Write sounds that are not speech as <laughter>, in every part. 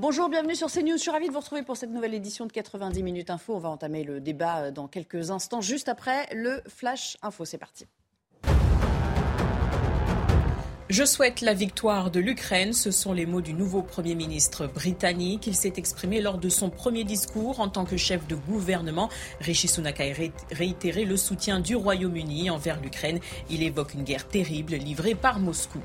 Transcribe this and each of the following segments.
Bonjour, bienvenue sur CNews. Je suis ravie de vous retrouver pour cette nouvelle édition de 90 minutes info. On va entamer le débat euh, dans quelques instants, juste après le Flash Info. C'est parti. Je souhaite la victoire de l'Ukraine. Ce sont les mots du nouveau Premier ministre britannique. Il s'est exprimé lors de son premier discours en tant que chef de gouvernement. Rishi Sunak a réitéré le soutien du Royaume-Uni envers l'Ukraine. Il évoque une guerre terrible livrée par Moscou.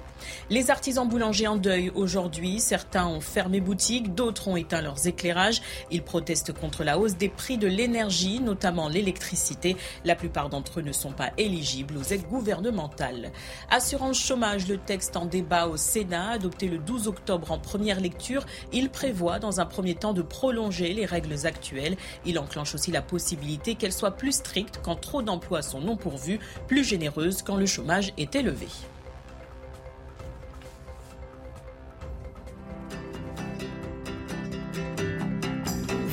Les artisans boulangers en deuil aujourd'hui. Certains ont fermé boutique, d'autres ont éteint leurs éclairages. Ils protestent contre la hausse des prix de l'énergie, notamment l'électricité. La plupart d'entre eux ne sont pas éligibles aux aides gouvernementales. Assurance chômage, le texte en débat au Sénat, adopté le 12 octobre en première lecture. Il prévoit dans un premier temps de prolonger les règles actuelles. Il enclenche aussi la possibilité qu'elles soient plus strictes quand trop d'emplois sont non pourvus, plus généreuses quand le chômage est élevé.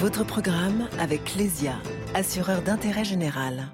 Votre programme avec Lesia, assureur d'intérêt général.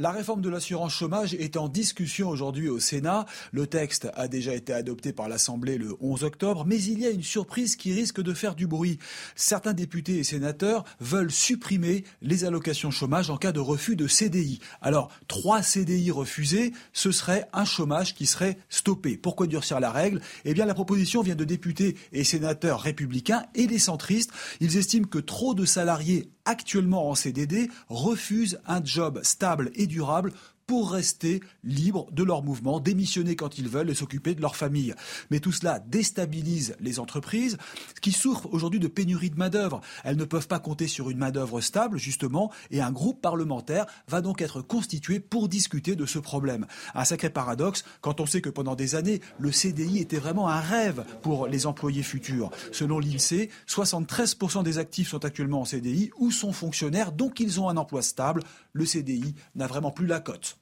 La réforme de l'assurance chômage est en discussion aujourd'hui au Sénat. Le texte a déjà été adopté par l'Assemblée le 11 octobre, mais il y a une surprise qui risque de faire du bruit. Certains députés et sénateurs veulent supprimer les allocations chômage en cas de refus de CDI. Alors, trois CDI refusés, ce serait un chômage qui serait stoppé. Pourquoi durcir la règle? Eh bien, la proposition vient de députés et sénateurs républicains et des centristes. Ils estiment que trop de salariés actuellement en CDD refusent un job stable et durable pour rester libres de leur mouvement, démissionner quand ils veulent et s'occuper de leur famille. Mais tout cela déstabilise les entreprises qui souffrent aujourd'hui de pénurie de main-d'œuvre. Elles ne peuvent pas compter sur une main-d'œuvre stable, justement, et un groupe parlementaire va donc être constitué pour discuter de ce problème. Un sacré paradoxe quand on sait que pendant des années, le CDI était vraiment un rêve pour les employés futurs. Selon l'INSEE, 73% des actifs sont actuellement en CDI ou sont fonctionnaires, donc ils ont un emploi stable. Le CDI n'a vraiment plus la cote.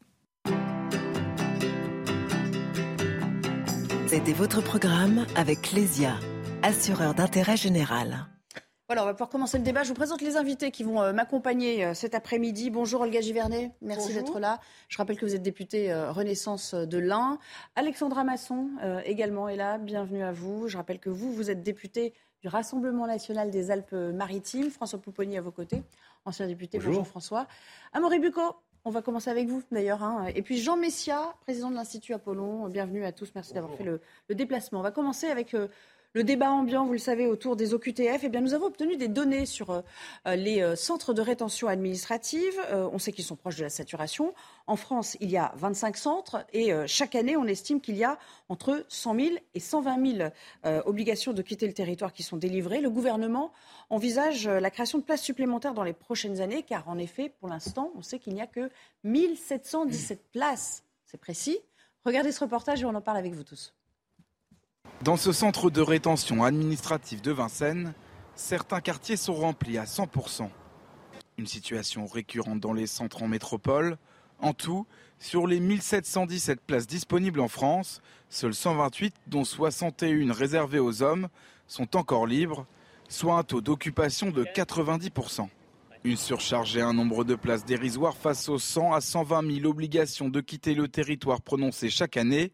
C'était votre programme avec Lesia, assureur d'intérêt général. Voilà, on va pouvoir commencer le débat. Je vous présente les invités qui vont euh, m'accompagner euh, cet après-midi. Bonjour Olga Givernet, merci d'être là. Je rappelle que vous êtes députée euh, Renaissance de l'Ain. Alexandra Masson également est là, bienvenue à vous. Je rappelle que vous, vous êtes députée du Rassemblement national des Alpes-Maritimes. François Pouponi à vos côtés, ancien député. Bonjour, François. Amaury Bucco, on va commencer avec vous d'ailleurs. Hein. Et puis Jean Messia, président de l'Institut Apollon. Bienvenue à tous. Merci d'avoir fait le, déplacement. On va commencer avec euh, le débat ambiant, vous le savez, autour des OQTF. Eh nous avons obtenu des données sur euh, les euh, centres de rétention administrative. on sait qu'ils sont proches de la saturation. En France, il y a 25 centres et euh, chaque année, on estime qu'il y a entre 100 000 et 120 000 euh, obligations de quitter le territoire qui sont délivrées. Le gouvernement envisage euh, la création de places supplémentaires dans les prochaines années, car en effet, pour l'instant, on sait qu'il n'y a que 1717 places. C'est précis. Regardez ce reportage et on en parle avec vous tous. Dans ce centre de rétention administrative de Vincennes, certains quartiers sont remplis à 100%. Une situation récurrente dans les centres en métropole, en tout, sur les 1717 places disponibles en France, seules 128, dont 61 réservées aux hommes, sont encore libres, soit un taux d'occupation de 90%. Une surcharge et un nombre de places dérisoires face aux 100 à 120 000 obligations de quitter le territoire prononcées chaque année,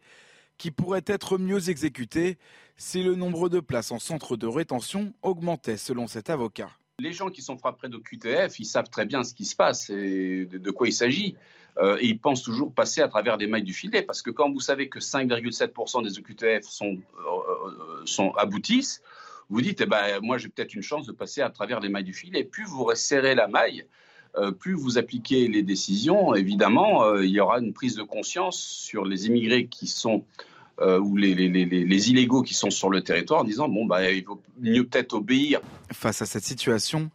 qui pourraient être mieux exécutées si le nombre de places en centre de rétention augmentait selon cet avocat. Les gens qui sont frappés de QTF, ils savent très bien ce qui se passe et de quoi il s'agit. Euh, ils pensent toujours passer à travers les mailles du filet. Parce que quand vous savez que 5,7% des sont, euh, euh, sont, aboutissent, vous dites, eh ben, moi j'ai peut-être une chance de passer à travers les mailles du filet. Plus vous resserrez la maille, plus vous appliquez les décisions, évidemment, il y aura une prise de conscience sur les immigrés qui sont ou les, les, les, les, illégaux qui sont sur le territoire en disant bon bah il vaut mieux peut-être obéir. Face à cette situation,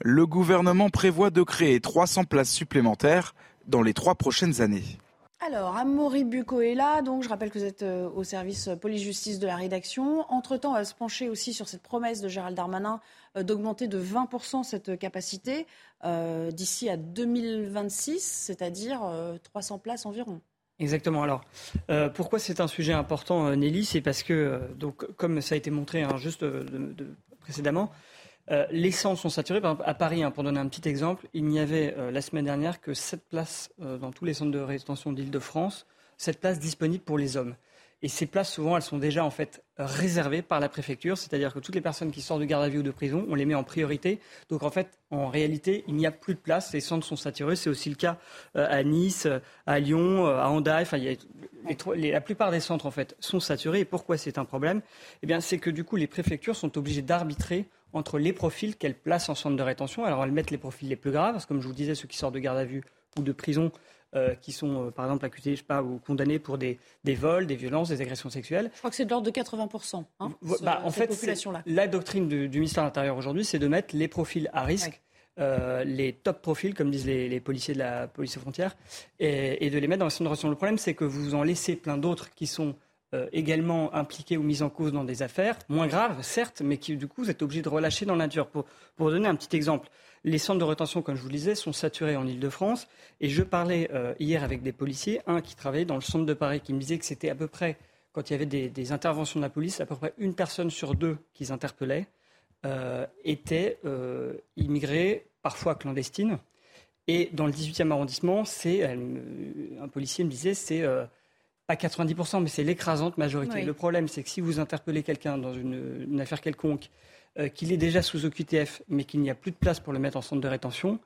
le gouvernement prévoit de créer 300 places supplémentaires dans les trois prochaines années. Alors, Amaury Bucco est là, donc je rappelle que vous êtes euh, au service police-justice de la rédaction. Entre-temps, on va se pencher aussi sur cette promesse de Gérald Darmanin euh, d'augmenter de 20% cette capacité euh, d'ici à 2026, c'est-à-dire 300 places environ. Exactement. Alors, pourquoi c'est un sujet important, Nelly C'est parce que, donc, comme ça a été montré hein, juste précédemment, euh, les centres sont saturés. Par exemple, à Paris, hein, pour donner un petit exemple, il n'y avait euh, la semaine dernière que 7 places euh, dans tous les centres de rétention d'Île-de-France, 7 places disponibles pour les hommes. Et ces places, souvent, elles sont déjà en fait réservées par la préfecture, c'est-à-dire que toutes les personnes qui sortent de garde à vue ou de prison, on les met en priorité. Donc en fait, en réalité, il n'y a plus de place, les centres sont saturés. C'est aussi le cas à Nice, à Lyon, à Handaï. Enfin, la plupart des centres en fait sont saturés. Et pourquoi c'est un problème? Eh bien, c'est que du coup, les préfectures sont obligées d'arbitrer entre les profils qu'elles placent en centre de rétention. Alors elles mettent les profils les plus graves, parce que comme je vous disais, ceux qui sortent de garde à vue ou de prison, euh, qui sont euh, par exemple accusés, je sais pas, ou condamnés pour des, vols, des violences, des agressions sexuelles. Je crois que c'est de l'ordre de 80%. Hein, bah, en fait, la doctrine du, ministère de l'Intérieur aujourd'hui, c'est de mettre les profils à risque. Euh, les top profils, comme disent les, policiers de la police aux frontières, et, et, de les mettre dans de rétention. Le problème, c'est que vous en laissez plein d'autres qui sont euh, également impliqués ou mis en cause dans des affaires, moins graves, certes, mais qui, du coup, vous êtes obligé de relâcher dans la nature. Pour, pour donner un petit exemple, les centres de rétention, comme je vous le disais, sont saturés en Ile-de-France. Et je parlais euh, hier avec des policiers, un qui travaillait dans le centre de Paris, qui me disait que c'était à peu près, quand il y avait des, interventions de la police, à peu près une personne sur deux qu'ils interpellaient euh, était euh, immigrée, parfois clandestine. Et dans le 18e arrondissement, c'est un policier me disait, c'est à 90%, mais c'est l'écrasante majorité. Le problème, c'est que si vous interpellez quelqu'un dans une, affaire quelconque, euh, qu'il est déjà sous OQTF, mais qu'il n'y a plus de place pour le mettre en centre de rétention,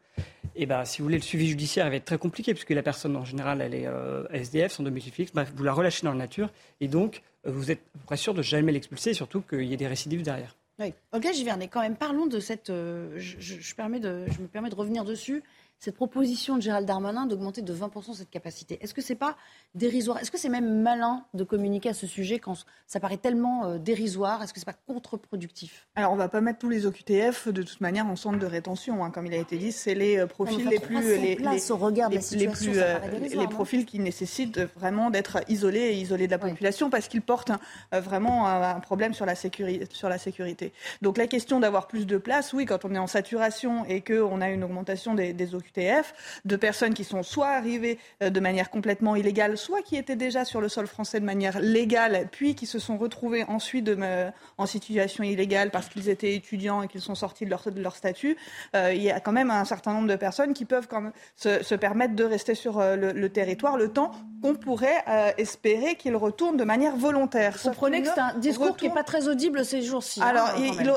et eh ben, si vous voulez, le suivi judiciaire va être très compliqué, puisque la personne, en général, elle est euh, SDF, sans domicile fixe. Vous la relâchez dans la nature, et donc, euh, vous êtes à sûr de jamais l'expulser, surtout qu'il y ait des récidives derrière. Oui. Olga Givernet, quand même, parlons de cette. je me permets de revenir dessus cette proposition de Gérald Darmanin d'augmenter de 20% cette capacité. Est-ce que c'est pas dérisoire? Est-ce que c'est même malin de communiquer à ce sujet quand ça paraît tellement euh, dérisoire? Est-ce que c'est pas contre-productif? Alors on va pas mettre tous les OQTF de toute manière en centre de rétention, hein. comme il a été dit, c'est les euh, profils les plus les, les, au regard les, les plus euh, les profils qui nécessitent vraiment d'être isolés et isolés de la population parce qu'ils portent vraiment un, problème sur la sécurité sur la sécurité. Donc la question d'avoir plus de place, oui, quand on est en saturation et qu'on a une augmentation des, des OQTF de personnes qui sont soit arrivées euh, de manière complètement illégale, soit qui étaient déjà sur le sol français de manière légale, puis qui se sont retrouvées ensuite en situation illégale parce qu'ils étaient étudiants et qu'ils sont sortis de leur, statut. Euh, il y a quand même un certain nombre de personnes qui peuvent quand même se, permettre de rester sur euh, le, territoire le temps qu'on pourrait espérer qu'ils retournent de manière volontaire. Vous comprenez que c'est un discours qui n'est pas très audible ces jours-ci. Hein, Alors,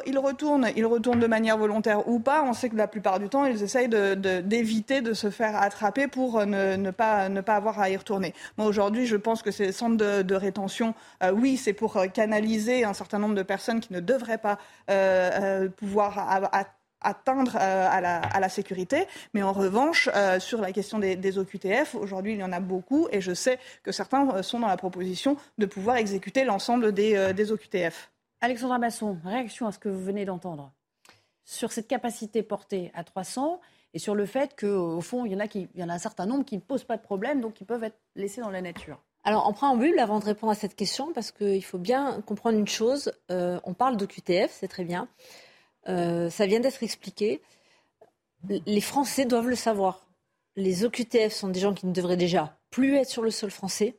ils, retournent, ils retournent de manière volontaire ou pas. On sait que la plupart du temps, ils essayent de, de éviter de se faire attraper pour ne, pas, ne pas avoir à y retourner. Moi, aujourd'hui, je pense que ces centres de, rétention, euh, oui, c'est pour euh, canaliser un certain nombre de personnes qui ne devraient pas euh, pouvoir atteindre à, la, sécurité. Mais en revanche, sur la question des, OQTF, aujourd'hui, il y en a beaucoup et je sais que certains sont dans la proposition de pouvoir exécuter l'ensemble des, des OQTF. Alexandra Masson, réaction à ce que vous venez d'entendre sur cette capacité portée à 300 et sur le fait qu'au fond, il y, en a un certain nombre qui ne posent pas de problème, donc qui peuvent être laissés dans la nature. Alors, en préambule, avant de répondre à cette question, parce qu'il faut bien comprendre une chose, euh, on parle de QTF, c'est très bien. Euh, ça vient d'être expliqué. Les Français doivent le savoir. Les OQTF sont des gens qui ne devraient déjà plus être sur le sol français.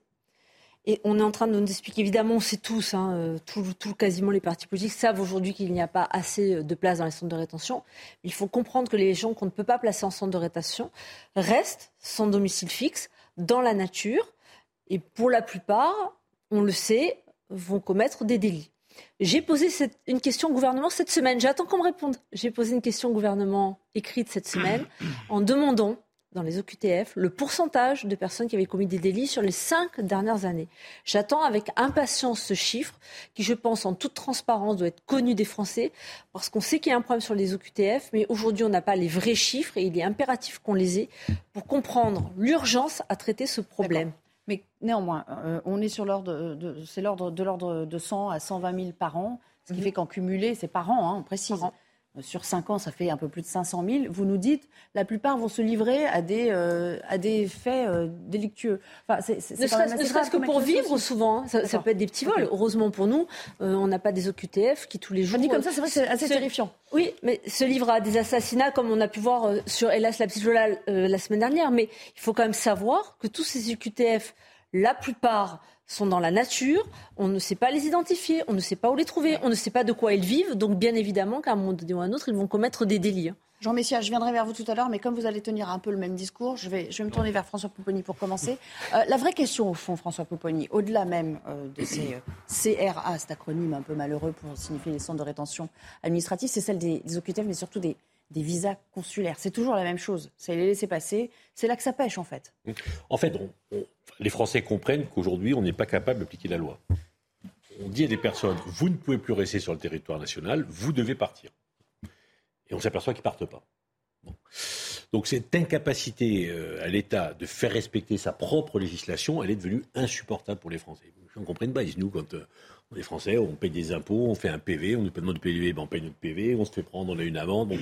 Et on est en train de nous expliquer, évidemment, on sait tous, hein, euh, tout, quasiment les partis politiques savent aujourd'hui qu'il n'y a pas assez de place dans les centres de rétention. Il faut comprendre que les gens qu'on ne peut pas placer en centre de rétention restent sans domicile fixe, dans la nature, et pour la plupart, on le sait, vont commettre des délits. J'ai posé une question au gouvernement cette semaine. J'attends qu'on me réponde. J'ai posé une question au gouvernement écrite cette semaine en demandant dans les OQTF le pourcentage de personnes qui avaient commis des délits sur les cinq dernières années. J'attends avec impatience ce chiffre qui, je pense, en toute transparence, doit être connu des Français parce qu'on sait qu'il y a un problème sur les OQTF, mais aujourd'hui, on n'a pas les vrais chiffres et il est impératif qu'on les ait pour comprendre l'urgence à traiter ce problème. Mais néanmoins, euh, on est sur l'ordre de, c'est l'ordre de l'ordre de 100 à 120 000 par an, ce qui mhm. fait qu'en cumulé, c'est par an, hein, on précise. Sur 5 ans, ça fait un peu plus de 500 000. Vous nous dites, la plupart vont se livrer à des, euh, à des faits euh, délictueux. Enfin, c'est, ne serait-ce que pour vivre souvent. Hein. Ça, peut être des petits vols. Heureusement pour nous, euh, on n'a pas des OQTF qui tous les jours. dit comme ça, c'est vrai que c'est assez terrifiant. Oui, mais se livrent à des assassinats comme on a pu voir sur, hélas, la petite Lola la semaine dernière. Mais il faut quand même savoir que tous ces OQTF, la plupart sont dans la nature, on ne sait pas les identifier, on ne sait pas où les trouver, on ne sait pas de quoi ils vivent, donc bien évidemment qu'à un moment donné ou à un autre, ils vont commettre des délits. Hein. Jean Messia, je viendrai vers vous tout à l'heure, mais comme vous allez tenir un peu le même discours, je vais, je vais me tourner vers François Pouponi pour commencer. <laughs> Euh, la vraie question, au fond, François Pouponi, au-delà même euh, de ces euh, CRA, cet acronyme un peu malheureux pour signifier les centres de rétention administrative, c'est celle des, des OQTF, mais surtout des, des visas consulaires. C'est toujours la même chose. C'est les laisser passer. C'est là que ça pêche, en fait. En fait, les Français comprennent qu'aujourd'hui, on n'est pas capable d'appliquer la loi. On dit à des personnes, vous ne pouvez plus rester sur le territoire national, vous devez partir. Et on s'aperçoit qu'ils ne partent pas. Donc cette incapacité euh, à l'État de faire respecter sa propre législation, elle est devenue insupportable pour les Français. Je ne comprends pas. Nous, quand on est Français, on paye des impôts, on fait un PV, on nous demande de PV, ben on paye notre PV, on se fait prendre, on a une amende.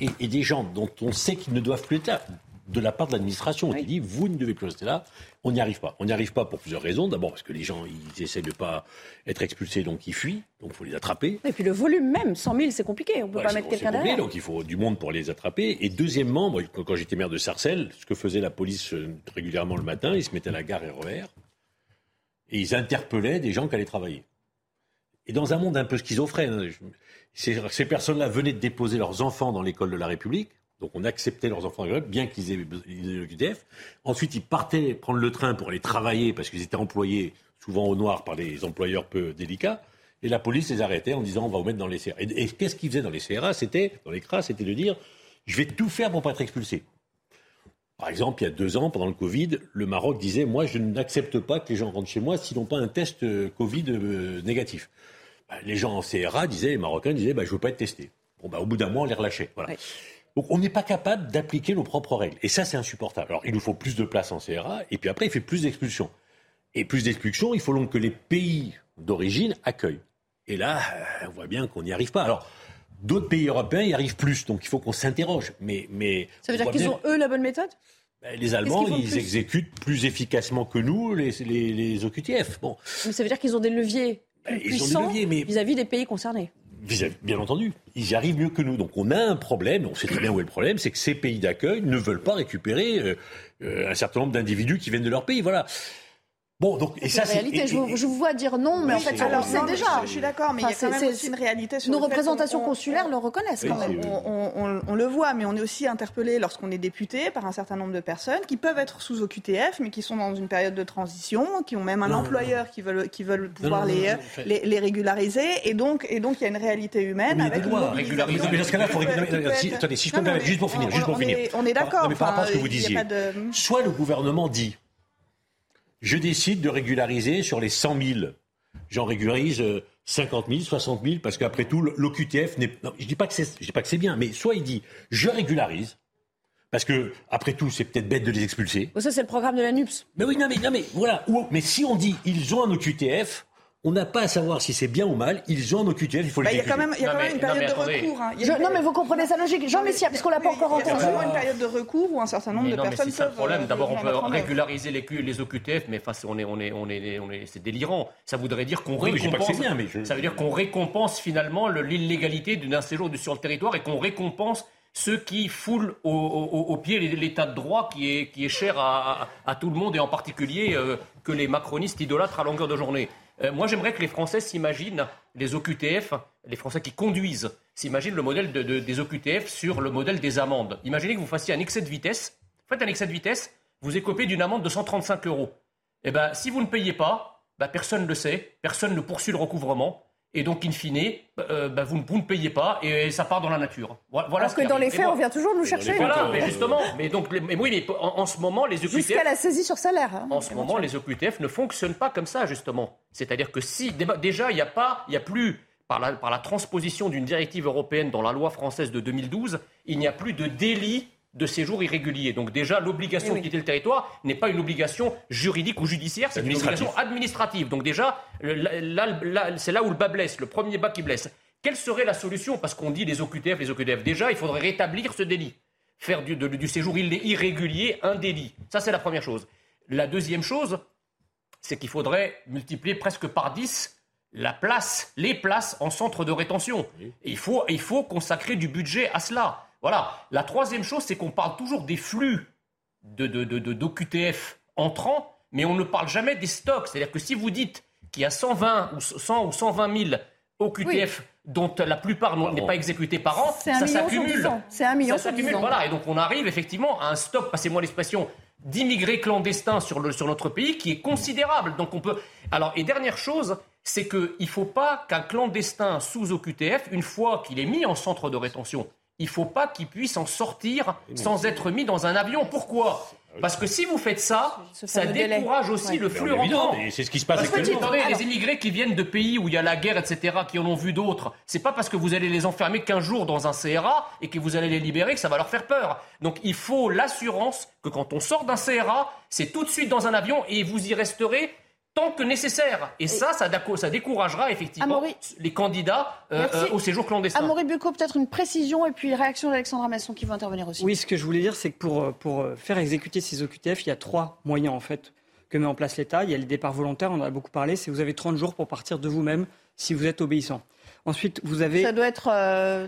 Et, et, des gens dont on sait qu'ils ne doivent plus être là, de la part de l'administration, on dit vous ne devez plus rester là, on n'y arrive pas. On n'y arrive pas pour plusieurs raisons. D'abord parce que les gens, ils essaient de ne pas être expulsés, donc ils fuient, donc il faut les attraper. Et puis le volume même, 100 000, c'est compliqué, on ne peut pas mettre quelqu'un derrière. Donc il faut du monde pour les attraper. Et deuxièmement, moi, quand j'étais maire de Sarcelles, ce que faisait la police euh, régulièrement le matin, ils se mettaient à la gare RER et ils interpellaient des gens qui allaient travailler. Et dans un monde un peu schizophrène, ces, personnes-là venaient de déposer leurs enfants dans l'école de la République. Donc on acceptait leurs enfants bien qu'ils aient le QTF. Ensuite, ils partaient prendre le train pour aller travailler parce qu'ils étaient employés souvent au noir par des employeurs peu délicats. Et la police les arrêtait en disant on va vous mettre dans les CRA. Et, qu'est-ce qu'ils faisaient dans les CRA C'était dans les CRA, c'était de dire je vais tout faire pour pas être expulsé. Par exemple, il y a deux ans, pendant le Covid, le Maroc disait moi je n'accepte pas que les gens rentrent chez moi s'ils n'ont pas un test euh, Covid euh, négatif. Bah, les gens en CRA disaient, les Marocains disaient, bah, je ne veux pas être testé. Bon, bah, au bout d'un mois, on les relâchait. Voilà. Donc on n'est pas capable d'appliquer nos propres règles. Et ça, c'est insupportable. Alors il nous faut plus de place en CRA, et puis après, il fait plus d'expulsions. Et plus d'expulsions, il faut donc que les pays d'origine accueillent. Et là, on voit bien qu'on n'y arrive pas. Alors, d'autres pays européens y arrivent plus, donc il faut qu'on s'interroge. Mais, mais, ça veut dire qu'ils ont, eux, la bonne méthode? Ben, les Allemands, ils exécutent plus efficacement que nous les, les, les OQTF. Bon. Mais ça veut dire qu'ils ont des leviers ben, vis-à-vis des pays concernés. Bien entendu, ils y arrivent mieux que nous. Donc on a un problème, on sait très bien où est le problème, c'est que ces pays d'accueil ne veulent pas récupérer euh, euh, un certain nombre d'individus qui viennent de leur pays. Voilà. Bon, donc, et ça, c'est. réalité. Je, je, vous vois dire non, mais en fait, alors, c'est déjà. Je, suis d'accord, mais il y a quand même aussi une réalité sur Nos représentations consulaires le reconnaissent quand même. On, on, le voit, mais on est aussi interpellé lorsqu'on est député par un certain nombre de personnes qui peuvent être sous OQTF, mais qui sont dans une période de transition, qui ont même un employeur qui veulent, qui veulent pouvoir les, les, régulariser. Et donc, et donc, il y a une réalité humaine. avec des lois régulariser. Mais dans ce cas-là, il faut régulariser. Attendez, si je peux me permettre, juste pour finir. Juste pour finir. On est d'accord. Mais par rapport à ce que vous disiez. Soit le gouvernement dit je décide de régulariser sur les 100 000. J'en régularise 50 000, 60 000, parce qu'après tout, l'OQTF n'est. je ne dis pas que c'est bien, mais soit il dit je régularise, parce que, après tout, c'est peut-être bête de les expulser. Ça, c'est le programme de la NUPS. Mais oui, non, mais, non, mais voilà. Mais si on dit ils ont un OQTF, on n'a pas à savoir si c'est bien ou mal. Ils ont nos QTF, il faut bah, les Il y a quand même, y a quand même une période de recours. Hein. non, mais vous comprenez sa logique. Jean Messia, puisqu'on l'a pas encore entendu. Il y a une période de recours où un certain nombre de personnes c'est peuvent. le problème. Euh, D'abord, on peut régulariser les, les OQTF, mais enfin, on est, on est, on est, on est, c'est délirant. Ça voudrait dire qu'on récompense. Bien, mais Ça veut dire qu'on récompense finalement l'illégalité d'un séjour sur le territoire et qu'on récompense ceux qui foulent au, au, pied l'état de droit qui est, qui est cher à, à, tout le monde et en particulier euh, que les macronistes idolâtrent à longueur de journée. Euh, moi, j'aimerais que les Français s'imaginent les OQTF, les Français qui conduisent, s'imaginent le modèle des OQTF sur le modèle des amendes. Imaginez que vous fassiez un excès de vitesse. Faites un excès de vitesse, vous écopez d'une amende de 135 euros. Eh bien, si vous ne payez pas, ben, personne ne le sait, personne ne poursuit le recouvrement. Et donc, in fine, euh, bah, vous, ne payez pas et ça part dans la nature. Voilà Parce que dans les faits, on vient toujours nous chercher. Voilà, mais justement, mais donc, mais oui, mais en, ce moment, les OQTF. Jusqu'à la saisie sur salaire. Hein, en ce moment, les OQTF ne fonctionnent pas comme ça, justement. C'est-à-dire que si, déjà, il n'y a pas, il n'y a plus, par la, par la transposition d'une directive européenne dans la loi française de 2012, il n'y a plus de délit de séjour irrégulier. Donc déjà, l'obligation eh de quitter le territoire n'est pas une obligation juridique ou judiciaire, c'est une obligation administrative. Donc déjà, c'est là où le bas blesse, le premier bas qui blesse. Quelle serait la solution? Parce qu'on dit les OQTF, les OQTF. Déjà, il faudrait rétablir ce délit. Faire du, du séjour irrégulier un délit. Ça, c'est la première chose. La deuxième chose, c'est qu'il faudrait multiplier presque par 10 la place, les places en centre de rétention. il, faut, il faut consacrer du budget à cela. Voilà. La troisième chose, c'est qu'on parle toujours des flux de, d'OQTF entrants, mais on ne parle jamais des stocks. C'est-à-dire que si vous dites qu'il y a 120 ou 100 ou 120 000 OQTF dont la plupart n'est pas exécuté par an, ça s'accumule. C'est un million. Ça s'accumule, voilà. Et donc on arrive effectivement à un stock, passez-moi l'expression, d'immigrés clandestins sur, le, sur notre pays qui est considérable. Donc on peut. Alors, et dernière chose, c'est qu'il ne faut pas qu'un clandestin sous OQTF, une fois qu'il est mis en centre de rétention, il ne faut pas qu'il puisse en sortir sans être mis dans un avion. Pourquoi? Parce que si vous faites ça, ça décourage aussi le flux rentrant. C'est ce qui se passe parce que, attendez, les immigrés qui viennent de pays où il y a la guerre, etc., qui en ont vu d'autres, c'est pas parce que vous allez les enfermer qu'un jour dans un CRA et que vous allez les libérer que ça va leur faire peur. Donc il faut l'assurance que quand on sort d'un CRA, c'est tout de suite dans un avion et vous y resterez tant que nécessaire. Et, ça, ça, ça, découragera effectivement les candidats euh, euh, au séjour clandestin. Amaury Bucco, peut-être une précision et puis réaction d'Alexandra Masson qui va intervenir aussi. Oui, ce que je voulais dire, c'est que pour, pour faire exécuter ces OQTF, il y a trois moyens en fait que met en place l'État. Il y a les départs volontaires, on en a beaucoup parlé, c'est vous avez 30 jours pour partir de vous-même si vous êtes obéissant. Ensuite, vous avez. Ça doit être euh,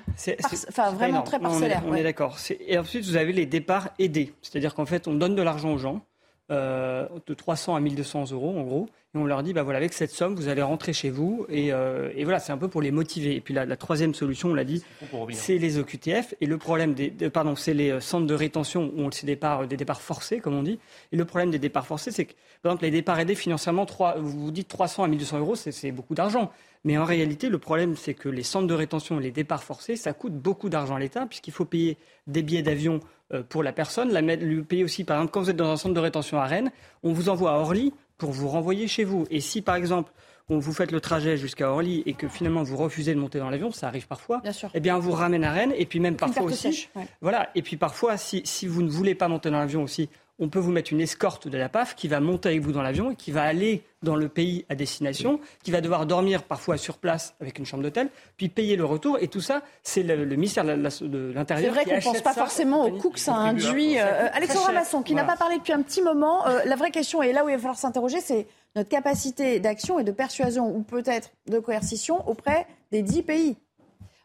enfin, vraiment très parcellaire. on est, d'accord. Et ensuite, vous avez les départs aidés. C'est-à-dire qu'en fait, on donne de l'argent aux gens, de 300 à 1200 euros en gros et on leur dit, bah voilà, avec cette somme, vous allez rentrer chez vous. Et, euh, voilà, c'est un peu pour les motiver. Et puis la, troisième solution, on l'a dit, c'est les OQTF. Et le problème des, pardon, c'est les euh, centres de rétention où on des départs, des départs forcés, comme on dit. Et le problème des départs forcés, c'est que, par exemple, les départs aidés financièrement, 3, vous vous dites 300 à 1200 euros, c'est beaucoup d'argent. Mais en réalité, le problème, c'est que les centres de rétention, les départs forcés, ça coûte beaucoup d'argent à l'État, puisqu'il faut payer des billets d'avion euh, pour la personne, la lui payer aussi, par exemple, quand vous êtes dans un centre de rétention à Rennes, on vous envoie à Orly pour vous renvoyer chez vous. Et si, par exemple, on vous faites le trajet jusqu'à Orly et que finalement vous refusez de monter dans l'avion, ça arrive parfois, bien sûr. eh bien on vous ramène à Rennes et puis même parfois aussi. Voilà. Et puis parfois, si, si vous ne voulez pas monter dans l'avion aussi, on peut vous mettre une escorte de la PAF qui va monter avec vous dans l'avion et qui va aller dans le pays à destination, qui va devoir dormir parfois sur place avec une chambre d'hôtel, puis payer le retour. Et tout ça, c'est le, ministère de l'Intérieur. C'est vrai qu'on ne pense pas forcément au coût que ça induit. Euh, Alexandra Masson, qui n'a pas parlé depuis un petit moment, euh, la vraie question, et là où il va falloir s'interroger, c'est notre capacité d'action et de persuasion, ou peut-être de coercition, auprès des dix pays.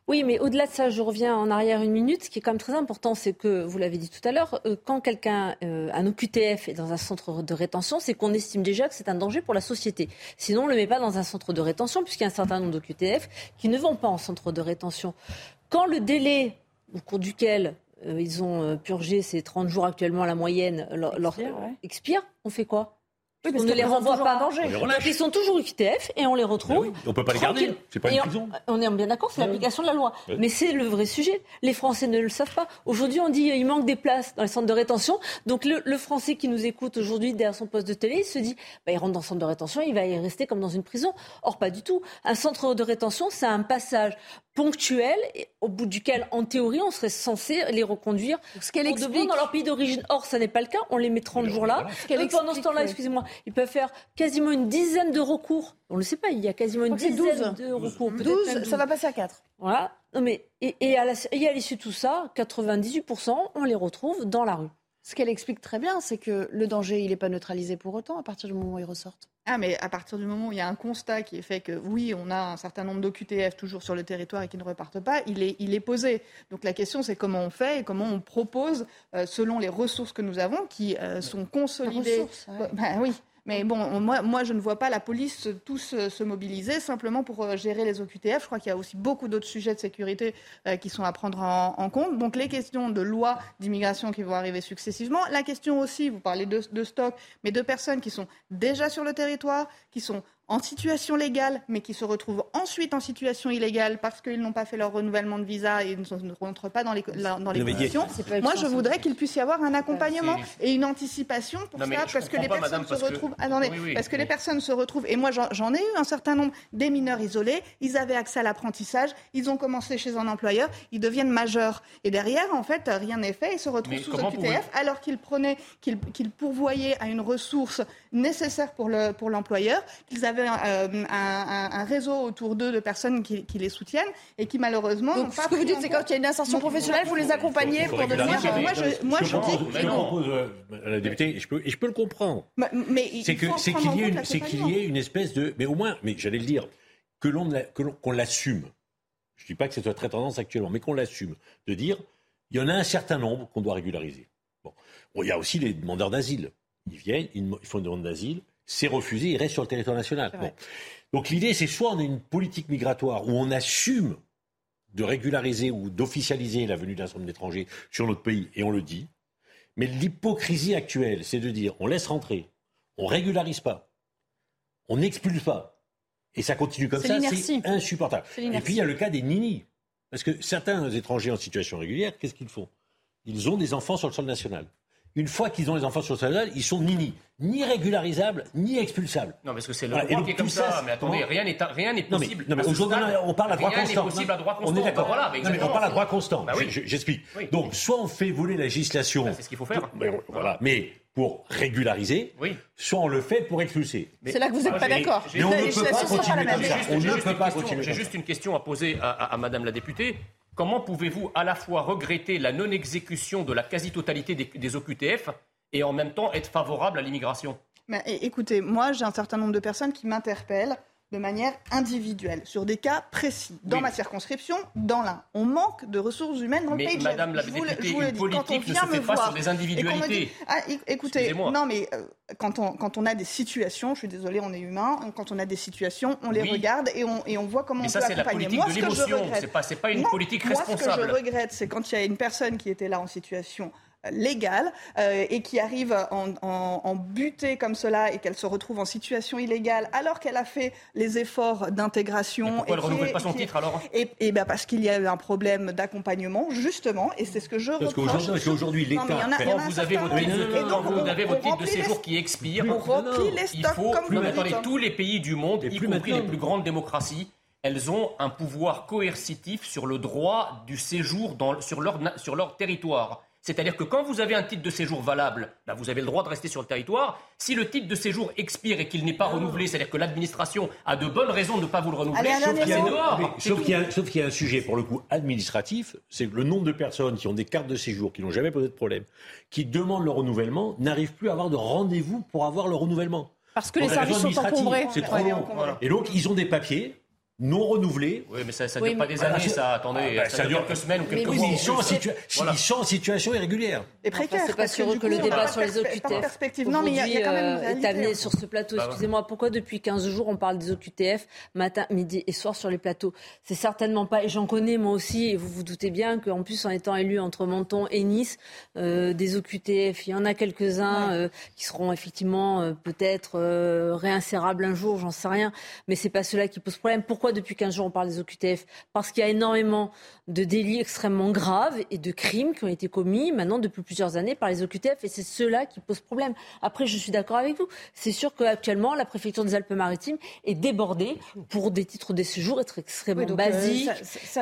Oui, mais au-delà de ça, je reviens en arrière une minute. Ce qui est quand même très important, c'est que, vous l'avez dit tout à l'heure, euh, quand quelqu'un, euh, un OQTF, est dans un centre de rétention, c'est qu'on estime déjà que c'est un danger pour la société. Sinon, on ne le met pas dans un centre de rétention, puisqu'il y a un certain nombre d'OQTF qui ne vont pas en centre de rétention. Quand le délai au cours duquel euh, ils ont purgé ces 30 jours actuellement, la moyenne, leur, expire, on fait quoi? On ne les renvoie pas. danger. ils sont toujours UQTF et on les retrouve. On ne on peut pas les garder. C'est pas une prison. On, est bien d'accord, c'est l'application de la loi. Mais c'est le vrai sujet. Les Français ne le savent pas. Aujourd'hui, on dit qu'il manque des places dans les centres de rétention. Donc le, Français qui nous écoute aujourd'hui derrière son poste de télé, il se dit, bah, il rentre dans un centre de rétention, il va y rester comme dans une prison. Or, pas du tout. Un centre de rétention, c'est un passage ponctuel au bout duquel, en théorie, on serait censé les reconduire ce qu'elle explique dans leur pays d'origine. Or, ça n'est pas le cas. On les met 30 jours là. Et pendant ce temps-là, excusez-moi, ils peuvent faire quasiment une dizaine de recours. On ne le sait pas, il y a quasiment une dizaine de recours. 12, ça va passer à 4. Voilà. Non, mais, et, et à l'issue de tout ça, 98%, on les retrouve dans la rue. Ce qu'elle explique très bien, c'est que le danger, il n'est pas neutralisé pour autant à partir du moment où ils ressortent. Ah, mais à partir du moment où il y a un constat qui est fait que oui, on a un certain nombre d'OQTF toujours sur le territoire et qui ne repartent pas, il est, il est posé. Donc la question, c'est comment on fait et comment on propose, euh, selon les ressources que nous avons, qui euh, sont consolidées. Ben oui. Mais bon, moi, moi, je ne vois pas la police tous se mobiliser simplement pour euh, gérer les OQTF. Je crois qu'il y a aussi beaucoup d'autres sujets de sécurité euh, qui sont à prendre en, compte. Donc les questions de loi d'immigration qui vont arriver successivement. La question aussi, vous parlez de, de stock, mais de personnes qui sont déjà sur le territoire, qui sont en situation légale, mais qui se retrouvent ensuite en situation illégale parce qu'ils n'ont pas fait leur renouvellement de visa et ne rentrent pas dans les, dans les conditions. Moi, je voudrais qu'il puisse y avoir un accompagnement et une anticipation pour ça, parce que les personnes se retrouvent. Attendez, parce que les personnes se retrouvent. Et moi, j'en ai eu un certain nombre des mineurs isolés. Ils avaient accès à l'apprentissage. Ils ont commencé chez un employeur. Ils deviennent majeurs. Et derrière, en fait, rien n'est fait. Ils se retrouvent sous OQTF alors qu'ils prenaient, qu'ils pourvoyaient à une ressource nécessaire pour l'employeur, qu'ils avaient avaient un, réseau autour d'eux de personnes qui, les soutiennent et qui malheureusement. Donc, ce que vous dites, c'est quand il y a une insertion professionnelle, vous les accompagnez pour devenir. Moi, je, moi, je dis. La députée, je peux, je peux le comprendre. Mais c'est qu'il y, y ait une espèce de. Mais au moins, mais j'allais le dire, que l'on qu'on l'assume. Je ne dis pas que c'est soit très tendance actuellement, mais qu'on l'assume. De dire, il y en a un certain nombre qu'on doit régulariser. Bon. il y a aussi les demandeurs d'asile. Ils viennent, ils font une demande d'asile, c'est refusé, ils restent sur le territoire national. Donc l'idée, c'est soit on a une politique migratoire où on assume de régulariser ou d'officialiser la venue d'un certain nombre d'étrangers sur notre pays, et on le dit. Mais l'hypocrisie actuelle, c'est de dire on laisse rentrer, on régularise pas, on n'expulse pas, et ça continue comme ça, c'est insupportable. Et puis il y a le cas des ninis. Parce que certains étrangers en situation régulière, qu'est-ce qu'ils font? Ils ont des enfants sur le sol national une fois qu'ils ont les enfants sur le sol, ils sont ni, ni régularisables, ni expulsables. Non, parce que c'est le droit qui est comme ça. mais attendez, rien n'est rien n'est possible. Non, mais, aujourd'hui, on parle à droit constant. Rien n'est possible à droit constant. On est d'accord. Voilà, on parle à droit constant. Bah j'explique. Donc, soit on fait voler la législation. Bah, c'est ce qu'il faut faire. voilà. Mais pour régulariser, soit on le fait pour expulser. C'est là que vous n'êtes pas d'accord. Mais on ne peut pas continuer comme ça. On ne peut pas continuer. J'ai juste une question à poser à Madame la députée. Comment pouvez-vous à la fois regretter la non-exécution de la quasi-totalité des, OQTF et en même temps être favorable à l'immigration? Écoutez, moi j'ai un certain nombre de personnes qui m'interpellent de manière individuelle, sur des cas précis. Dans ma circonscription, dans l'un, on manque de ressources humaines dans le pays Madame la députée, une politique ne se fait pas sur des individualités. Ah, écoutez, non mais euh, quand, on, quand on a des situations, je suis désolée, on est humain, quand on a des situations, on les regarde et on, et on voit comment mais on ça, peut accompagner. c'est la politique de l'émotion, c'est pas, pas une politique responsable. Moi, ce que je regrette, c'est quand il y a une personne qui était là en situation légale euh, et qui arrive en, en, butée comme cela et qu'elle se retrouve en situation illégale alors qu'elle a fait les efforts d'intégration. Pourquoi elle ne renouvelle pas son titre alors Et, et ben parce qu'il y a eu un problème d'accompagnement justement et c'est ce que je parce reproche. Parce qu'aujourd'hui l'État. Quand vous avez votre titre, de séjour qui expire, il faut plus, attendez, tous les pays du monde, y compris les plus grandes démocraties, elles ont un pouvoir coercitif sur le droit du séjour dans, sur, leur, sur leur territoire. C'est-à-dire que quand vous avez un titre de séjour valable, bah, vous avez le droit de rester sur le territoire. Si le titre de séjour expire et qu'il n'est pas renouvelé, c'est-à-dire que l'administration a de bonnes raisons de ne pas vous le renouveler, sauf qu'il y, a un sujet, pour le coup, administratif, c'est que le nombre de personnes qui ont des cartes de séjour, qui n'ont jamais posé de problème, qui demandent le renouvellement, n'arrivent plus à avoir de rendez-vous pour avoir le renouvellement. Parce que les services sont encombrés. C'est trop long. Et donc, ils ont des papiers non renouvelés. Oui, mais ça ne dure pas des années, ça. Attendez, ah, bah, ça, dure quelques semaines ou quelques mois. Ils sont, en situation irrégulière. Et précaire. c'est pas sur eux que le débat sur les OQTF non, mais il y, a quand même euh, est amené sur ce plateau. Bah Excusez-moi, pourquoi depuis 15 jours on parle des OQTF matin, midi et soir sur les plateaux? C'est certainement pas, et j'en connais moi aussi, et vous vous doutez bien qu'en plus en étant élu entre Menton et Nice, euh, des OQTF, il y en a quelques-uns euh, qui seront effectivement peut-être réinsérables un jour, j'en sais rien, mais c'est pas cela qui pose problème. Pourquoi depuis 15 jours on parle des OQTF Parce qu'il y a énormément de délits extrêmement graves et de crimes qui ont été commis maintenant depuis plusieurs années par les OQTF et c'est cela qui pose problème. Après, je suis d'accord avec vous. C'est sûr qu'actuellement, la préfecture des Alpes-Maritimes est débordée pour des titres de séjour être extrêmement euh, basiques.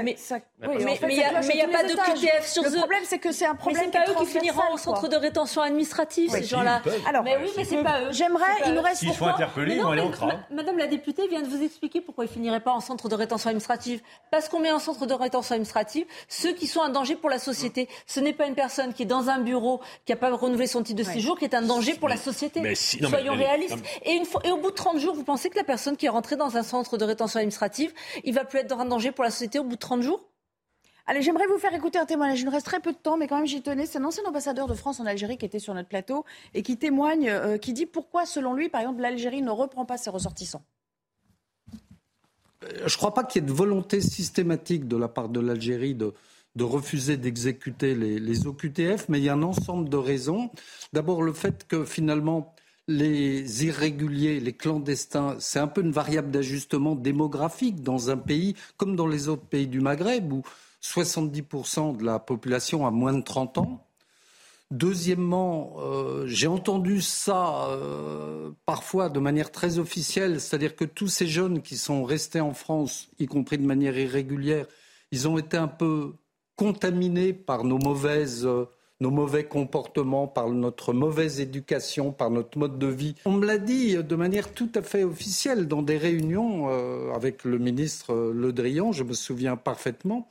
mais il n'y a, pas d'OQTF sur Le problème, c'est que c'est un problème. Mais c'est pas eux qui finiront en centre de rétention administrative, ces gens-là. Alors, mais oui, mais c'est pas eux. J'aimerais, il nous reste. S'ils sont interpellés, ils vont aller au Madame la députée vient de vous expliquer pourquoi ils finiraient pas en centre de rétention administrative. Parce qu'on met en centre de rétention administrative ceux qui sont un danger pour la société. Ce n'est pas une personne qui est dans un bureau, qui n'a pas renouvelé son titre de séjour, qui est un danger pour la société. Soyons réalistes. Et, une fois, et au bout de 30 jours, vous pensez que la personne qui est rentrée dans un centre de rétention administrative, il va plus être dans un danger pour la société au bout de 30 jours? Allez, j'aimerais vous faire écouter un témoignage. Il nous reste très peu de temps, mais quand même j'y tenais. C'est un ancien ambassadeur de France en Algérie qui était sur notre plateau et qui témoigne, euh, qui dit pourquoi, selon lui, par exemple, l'Algérie ne reprend pas ses ressortissants. Euh, je ne crois pas qu'il y ait de volonté systématique de la part de l'Algérie de, refuser d'exécuter les, OQTF, mais il y a un ensemble de raisons. D'abord, le fait que finalement, les irréguliers, les clandestins, c'est un peu une variable d'ajustement démographique dans un pays comme dans les autres pays du Maghreb où 70% de la population a moins de 30 ans. Deuxièmement, euh, j'ai entendu ça euh, parfois de manière très officielle, c'est-à-dire que tous ces jeunes qui sont restés en France, y compris de manière irrégulière, ils ont été un peu contaminés par nos mauvaises, nos mauvais comportements, par notre mauvaise éducation, par notre mode de vie. On me l'a dit de manière tout à fait officielle dans des réunions euh, avec le ministre Le Drian, je me souviens parfaitement.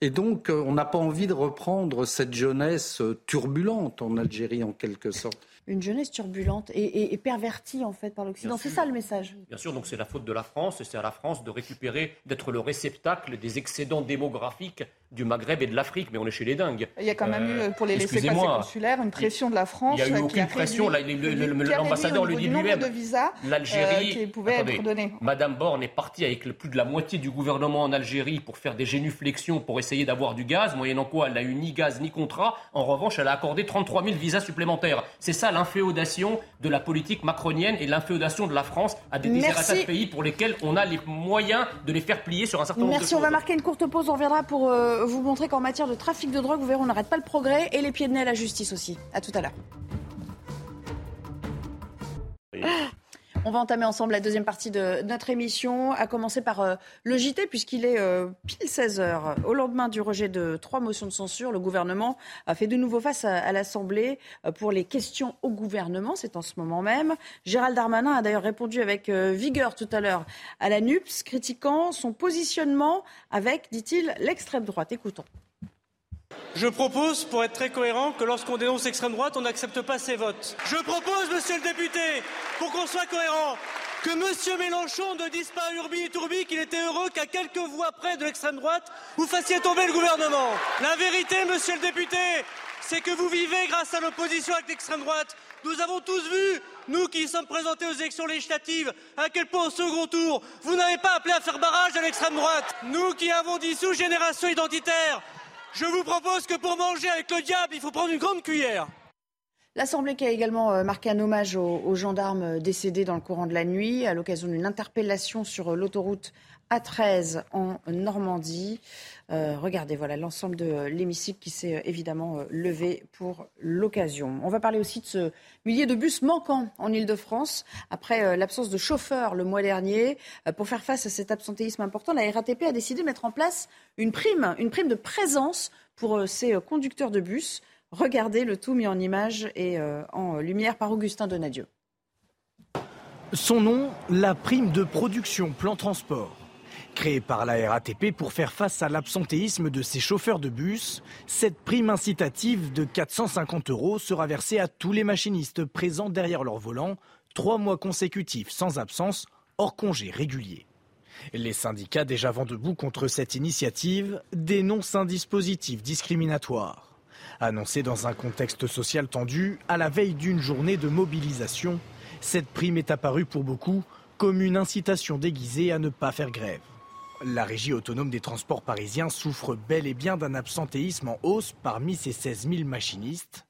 Et donc, euh, on n'a pas envie de reprendre cette jeunesse turbulente en Algérie, en quelque sorte une jeunesse turbulente et, pervertie en fait par l'Occident. C'est ça le message. Bien sûr, donc c'est la faute de la France, et c'est à la France de récupérer, d'être le réceptacle des excédents démographiques du Maghreb et de l'Afrique, mais on est chez les dingues. Il y a quand même eu, euh, pour les laisser passer consulaires, une pression de la France. Il n'y a eu aucune pression. L'ambassadeur le dit lui-même. L'Algérie, euh, qui pouvait être donnée. Madame Borne est partie avec plus de la moitié du gouvernement en Algérie pour faire des génuflexions pour essayer d'avoir du gaz, moyennant quoi elle n'a eu ni gaz ni contrat. En revanche, elle a accordé 33 000 visas supplémentaires. C'est ça l'inféodation de la politique macronienne et l'inféodation de la France à des de pays pour lesquels on a les moyens de les faire plier sur un certain nombre de choses. Merci, on va marquer une courte pause, on reviendra pour... Euh, vous montrer qu'en matière de trafic de drogue, vous verrez, on n'arrête pas le progrès et les pieds de nez à la justice aussi. À tout à l'heure. On va entamer ensemble la deuxième partie de notre émission, à commencer par euh, le JT, puisqu'il est euh, pile 16 heures. Au lendemain du rejet de trois motions de censure, le gouvernement a fait de nouveau face à, l'Assemblée euh, pour les questions au gouvernement. C'est en ce moment même. Gérald Darmanin a d'ailleurs répondu avec vigueur tout à l'heure à la NUPS, critiquant son positionnement avec, dit-il, l'extrême droite. Écoutons. Je propose, pour être très cohérent, que lorsqu'on dénonce l'extrême droite, on n'accepte pas ses votes. Je propose, monsieur le député, pour qu'on soit cohérent, que monsieur Mélenchon ne dise pas à Urbi et Tourbi qu'il était heureux qu'à quelques voix près de l'extrême droite, vous fassiez tomber le gouvernement. La vérité, monsieur le député, c'est que vous vivez grâce à l'opposition avec l'extrême droite. Nous avons tous vu, nous qui sommes présentés aux élections législatives, à quel point au second tour, vous n'avez pas appelé à faire barrage à l'extrême droite. Nous qui avons dissous Génération Identitaire, je vous propose que pour manger avec le diable, il faut prendre une grande cuillère. L'Assemblée qui a également euh, marqué un hommage aux, gendarmes euh, décédés dans le courant de la nuit à l'occasion d'une interpellation sur euh, l'autoroute A13 en Normandie. regardez, voilà l'ensemble de l'hémicycle qui s'est évidemment levé pour l'occasion. On va parler aussi de ce millier de bus manquants en Ile-de-France après l'absence de chauffeurs le mois dernier. pour faire face à cet absentéisme important, la RATP a décidé de mettre en place une prime, une prime de présence pour ces conducteurs de bus. Regardez le tout mis en image et euh, en lumière par Augustin Donadieu. Son nom, la prime de production plan transport. Créée par la RATP pour faire face à l'absentéisme de ses chauffeurs de bus, cette prime incitative de 450 euros sera versée à tous les machinistes présents derrière leur volant, trois mois consécutifs sans absence, hors congé régulier. Les syndicats déjà vent debout contre cette initiative dénoncent un dispositif discriminatoire. Annoncée dans un contexte social tendu, à la veille d'une journée de mobilisation, cette prime est apparue pour beaucoup comme une incitation déguisée à ne pas faire grève. La régie autonome des transports parisiens souffre bel et bien d'un absentéisme en hausse parmi ses 16 000 machinistes,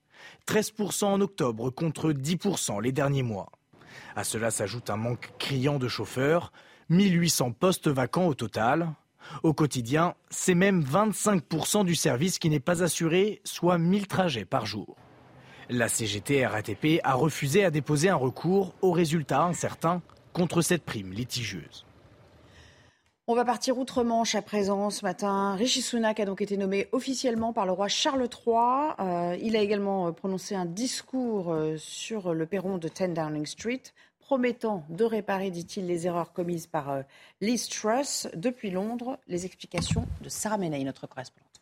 13% en octobre contre 10% les derniers mois. À cela s'ajoute un manque criant de chauffeurs, 1800 postes vacants au total. Au quotidien, c'est même 25% du service qui n'est pas assuré, soit 1000 trajets par jour. La CGT RATP a refusé à déposer un recours au résultat incertain contre cette prime litigieuse. On va partir outre-Manche à présent ce matin. Rishi Sunak a donc été nommé officiellement par le roi Charles III. Euh, il a également prononcé un discours euh, sur le perron de 10 Downing Street promettant de réparer, dit-il, les erreurs commises par euh, Liz Truss. Depuis Londres, les explications de Sarah Menaï, notre correspondante.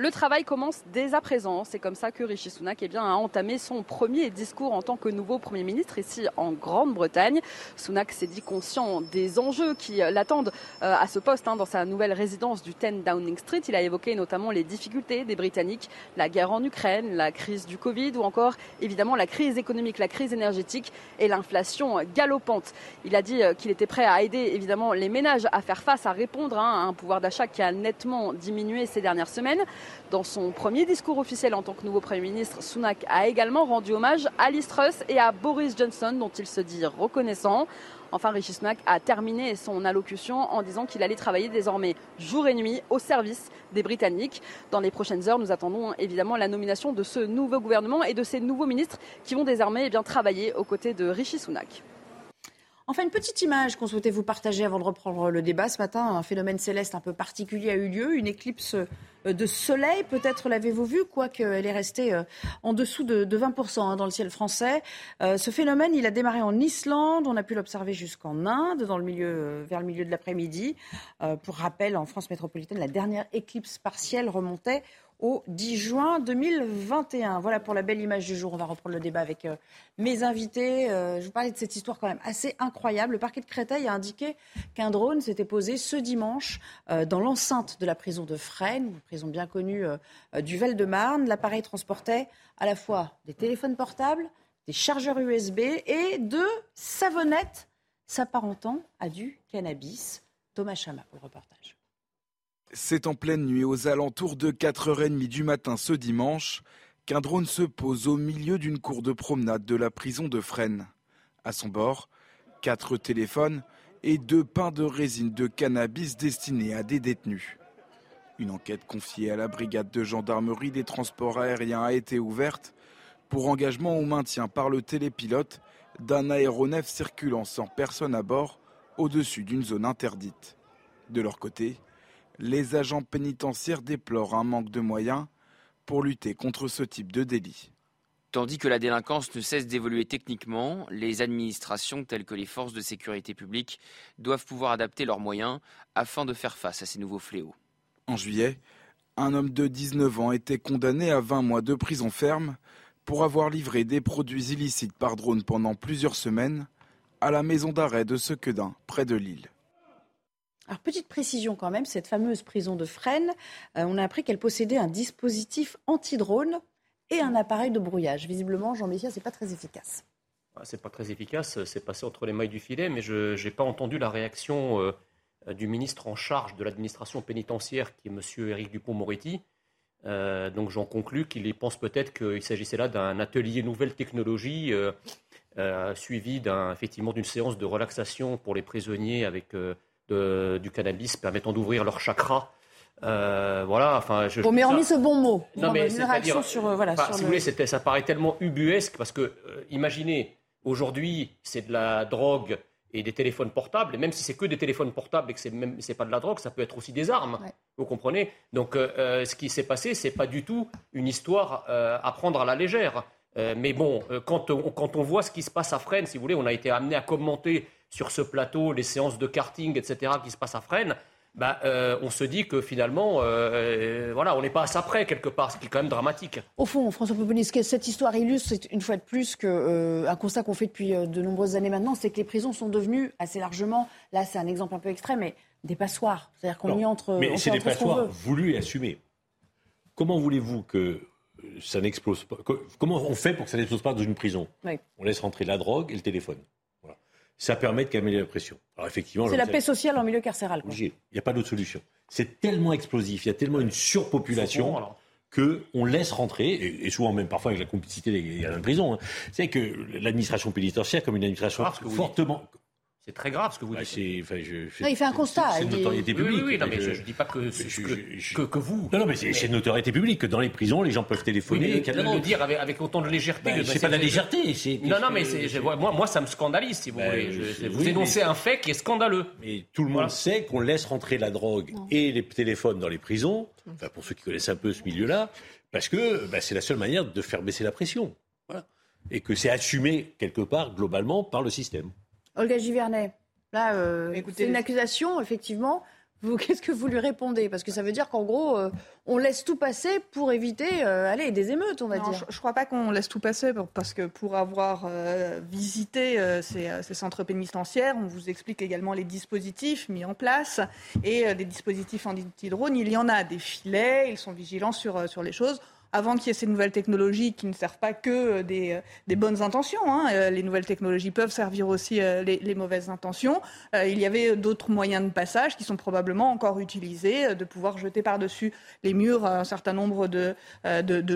Le travail commence dès à présent. C'est comme ça que Rishi Sunak eh bien, a entamé son premier discours en tant que nouveau Premier ministre ici en Grande-Bretagne. Sunak s'est dit conscient des enjeux qui l'attendent euh, à ce poste hein, dans sa nouvelle résidence du 10 Downing Street. Il a évoqué notamment les difficultés des Britanniques, la guerre en Ukraine, la crise du Covid ou encore évidemment la crise économique, la crise énergétique et l'inflation galopante. Il a dit euh, qu'il était prêt à aider évidemment les ménages à faire face, à répondre hein, à un pouvoir d'achat qui a nettement diminué ces dernières semaines. Dans son premier discours officiel en tant que nouveau Premier ministre, Sunak a également rendu hommage à Liz Truss et à Boris Johnson, dont il se dit reconnaissant. Enfin, Rishi Sunak a terminé son allocution en disant qu'il allait travailler désormais jour et nuit au service des Britanniques. Dans les prochaines heures, nous attendons évidemment la nomination de ce nouveau gouvernement et de ces nouveaux ministres qui vont désormais eh travailler aux côtés de Rishi Sunak. Enfin, une petite image qu'on souhaitait vous partager avant de reprendre le débat. Ce matin, un phénomène céleste un peu particulier a eu lieu, une éclipse de soleil. Peut-être l'avez-vous vu, quoique elle est restée en dessous de, 20% hein, dans le ciel français. ce phénomène, il a démarré en Islande. On a pu l'observer jusqu'en Inde, vers le milieu de l'après-midi. pour rappel, en France métropolitaine, la dernière éclipse partielle remontait au 10 juin 2021. Voilà pour la belle image du jour. On va reprendre le débat avec euh, mes invités. Euh, je vous parlais de cette histoire quand même assez incroyable. Le parquet de Créteil a indiqué qu'un drone s'était posé ce dimanche euh, dans l'enceinte de la prison de Fresnes, prison bien connue du Val-de-Marne. L'appareil transportait à la fois des téléphones portables, des chargeurs USB et de savonnettes s'apparentant à du cannabis. Thomas Chama pour le reportage. C'est en pleine nuit, aux alentours de 4h30 du matin ce dimanche, qu'un drone se pose au milieu d'une cour de promenade de la prison de Fresnes. À son bord, quatre téléphones et deux pains de résine de cannabis destinés à des détenus. Une enquête confiée à la brigade de gendarmerie des transports aériens a été ouverte pour engagement au maintien par le télépilote d'un aéronef circulant sans personne à bord au-dessus d'une zone interdite. De leur côté, les agents pénitentiaires déplorent un manque de moyens pour lutter contre ce type de délit. Tandis que la délinquance ne cesse d'évoluer techniquement, les administrations telles que les forces de sécurité publique doivent pouvoir adapter leurs moyens afin de faire face à ces nouveaux fléaux. En juillet, un homme de 19 ans était condamné à 20 mois de prison ferme pour avoir livré des produits illicites par drone pendant plusieurs semaines à la maison d'arrêt de Sequedin, près de Lille. Alors, petite précision quand même, cette fameuse prison de Fresnes, euh, on a appris qu'elle possédait un dispositif anti-drone et un appareil de brouillage. Visiblement, Jean Messia, ce n'est pas très efficace. Ah, c'est pas très efficace, c'est passé entre les mailles du filet, mais je n'ai pas entendu la réaction euh, du ministre en charge de l'administration pénitentiaire, qui est M. Éric Dupont-Moretti. Euh, donc j'en conclus qu'il pense peut-être qu'il s'agissait là d'un atelier nouvelle technologie suivi effectivement d'une séance de relaxation pour les prisonniers avec du cannabis permettant d'ouvrir leur chakra. Euh, voilà, enfin, je, bon, mais ce bon mot, non, mais une réaction sur, euh, voilà, si vous voulez, ça paraît tellement ubuesque parce que, euh, imaginez, aujourd'hui, c'est de la drogue et des téléphones portables, et même si c'est que des téléphones portables et que c'est même c'est pas de la drogue, ça peut être aussi des armes. Vous comprenez? Donc, ce qui s'est passé, c'est pas du tout une histoire à prendre à la légère. mais bon, quand on, quand on voit ce qui se passe à Fresnes, si vous voulez, on a été amené à commenter sur ce plateau, les séances de karting, etc., qui se passent à Fresnes, bah, euh, on se dit que finalement, euh, euh, voilà, on n'est pas à ça près quelque part, ce qui est quand même dramatique. Au fond, François que cette histoire illustre, c'est une fois de plus que, un constat qu'on fait depuis de nombreuses années maintenant, c'est que les prisons sont devenues assez largement, là c'est un exemple un peu extrême, mais des passoires. C'est-à-dire qu'on y entre. Mais c'est des passoires voulues et assumées. Comment voulez-vous que ça n'explose pas Comment on fait pour que ça n'explose pas dans une prison? On laisse rentrer la drogue et le téléphone ça permet de calmer la pression. Alors effectivement, c'est la paix sociale en milieu carcéral. Il n'y a pas d'autre solution. C'est tellement explosif, il y a tellement une surpopulation que on laisse rentrer, et, souvent même parfois avec la complicité des, des prison. Hein. C'est que l'administration pénitentiaire, comme une administration fortement, c'est très grave ce que vous bah, dites. il fait un constat. C'est une notoriété publique. Oui, oui, non, mais je ne dis pas que, que, que, vous. Non, non mais c'est une notoriété publique que dans les prisons, les gens peuvent téléphoner. Oui, le, le dire avec, avec, autant de légèreté. Bah, c'est pas de la légèreté. Non, non, mais moi, moi, ça me scandalise, si vous bah, voulez. vous énoncez un fait qui est scandaleux. Mais tout le monde sait qu'on laisse rentrer la drogue et les téléphones dans les prisons, enfin, pour ceux qui connaissent un peu ce milieu-là, parce que c'est la seule manière de faire baisser la pression. Voilà. Et que c'est assumé quelque part, globalement, par le système. Olga Givernet. Là, euh, c'est une accusation, effectivement. <laughs> Qu'est-ce que vous lui répondez? Parce que ça veut dire qu'en gros, euh, on laisse tout passer pour éviter euh, allez, des émeutes, on va dire. Je ne crois pas qu'on laisse tout passer, parce que pour avoir visité ces, centres pénitentiaires, on vous explique également les dispositifs mis en place. Et des dispositifs anti-drone, il y en a des filets, ils sont vigilants sur, sur les choses avant qu'il y ait ces nouvelles technologies qui ne servent pas que euh, des, euh, des bonnes intentions. Hein. Euh, les nouvelles technologies peuvent servir aussi les, mauvaises intentions. il y avait d'autres moyens de passage qui sont probablement encore utilisés, de pouvoir jeter par-dessus les murs un certain nombre de,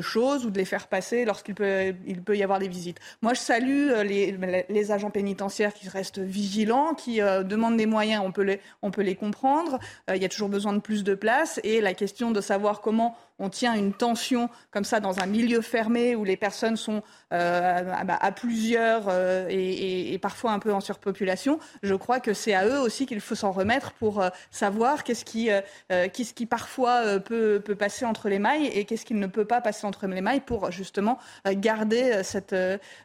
choses ou de les faire passer lorsqu'il peut, y avoir des visites. Moi, je salue les, agents pénitentiaires qui restent vigilants, qui demandent des moyens, on peut les comprendre. il y a toujours besoin de plus de place et la question de savoir comment on tient une tension comme ça dans un milieu fermé où les personnes sont bah, à plusieurs et, et, parfois un peu en surpopulation, je crois que c'est à eux aussi qu'il faut s'en remettre pour savoir qu'est-ce qui, parfois peut, passer entre les mailles et qu'est-ce qui ne peut pas passer entre les mailles pour justement garder cette,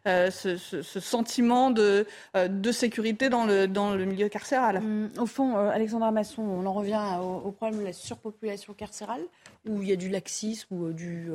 ce, sentiment de, de sécurité dans le, dans le milieu carcéral. Hum, au fond, Alexandra Masson, on en revient au, problème de la surpopulation carcérale, où il y a du laxisme ou du,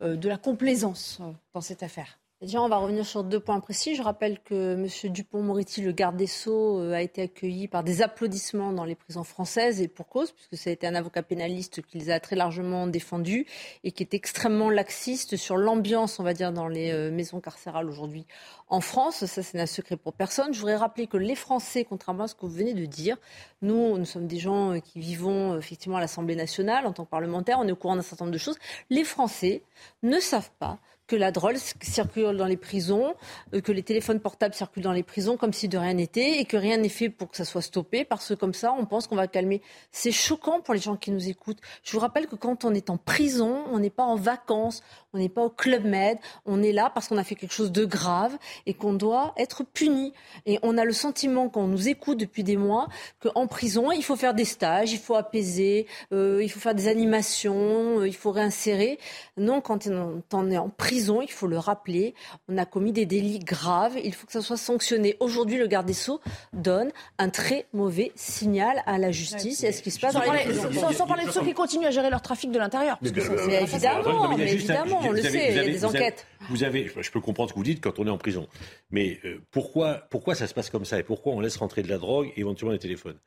de la complaisance dans cette affaire Déjà, on va revenir sur deux points précis. Je rappelle que M. Dupont-Moretti, le garde des Sceaux, euh, a été accueilli par des applaudissements dans les prisons françaises et pour cause, puisque ça a été un avocat pénaliste qui les a très largement défendus et qui est extrêmement laxiste sur l'ambiance, on va dire, dans les euh, maisons carcérales aujourd'hui en France. Ça, c'est un secret pour personne. Je voudrais rappeler que les Français, contrairement à ce que vous venez de dire, nous, nous sommes des gens euh, qui vivons effectivement à l'Assemblée nationale en tant que parlementaires. On est au courant d'un certain nombre de choses. Les Français ne savent pas que la drogue circule dans les prisons, euh, que les téléphones portables circulent dans les prisons comme si de rien n'était et que rien n'est fait pour que ça soit stoppé parce que comme ça, on pense qu'on va calmer. C'est choquant pour les gens qui nous écoutent. Je vous rappelle que quand on est en prison, on n'est pas en vacances, on n'est pas au Club Med, on est là parce qu'on a fait quelque chose de grave et qu'on doit être puni. Et on a le sentiment, quand on nous écoute depuis des mois, qu'en prison, il faut faire des stages, il faut apaiser, euh, il faut faire des animations, euh, il faut réinsérer. Non, quand on est en prison, il faut le rappeler, on a commis des délits graves, il faut que ça soit sanctionné. Aujourd'hui, le garde des Sceaux donne un très mauvais signal à la justice et ce qui se passe dans les Sans, parler de ceux qui continuent à gérer leur trafic de l'intérieur. Évidemment, évidemment on le sait, il y a des enquêtes. Vous avez, je peux comprendre ce que vous dites quand on est en prison. Mais euh, pourquoi, pourquoi ça se passe comme ça et pourquoi on laisse rentrer de la drogue et éventuellement les téléphones?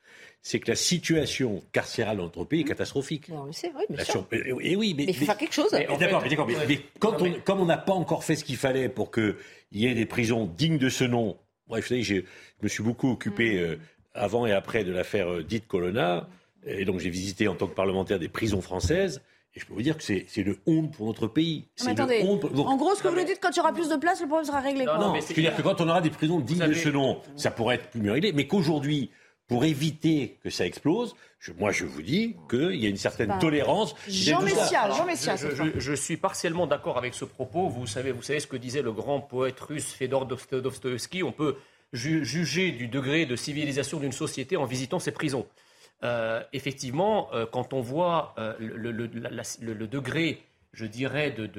C'est que la situation carcérale dans notre pays est catastrophique. on le sait, oui, bien sûr. Et, euh, oui, mais, il faut faire quelque chose. D'accord, mais, quand on, comme on n'a pas encore fait ce qu'il fallait pour qu'il y ait des prisons dignes de ce nom, bref, vous savez, je me suis beaucoup occupé mm. euh, avant et après de l'affaire dite Colonna, et donc j'ai visité en tant que parlementaire des prisons françaises. Et je peux vous dire que c'est le honte pour notre pays. attendez, en gros, ce que vous nous dites, quand il y aura plus de place, le problème sera réglé. Non, non mais je veux dire que quand on aura des prisons dignes de ce nom, ça pourrait être plus mieux réglé. Mais qu'aujourd'hui, pour éviter que ça explose, moi je vous dis qu'il y a une certaine tolérance. Jean Messia, Jean Messia. Je, suis partiellement d'accord avec ce propos. Vous savez, vous savez ce que disait le grand poète russe Fedor Dostoevsky. On peut juger du degré de civilisation d'une société en visitant ses prisons. Euh, effectivement, euh, quand on voit euh, le, degré, je dirais, de,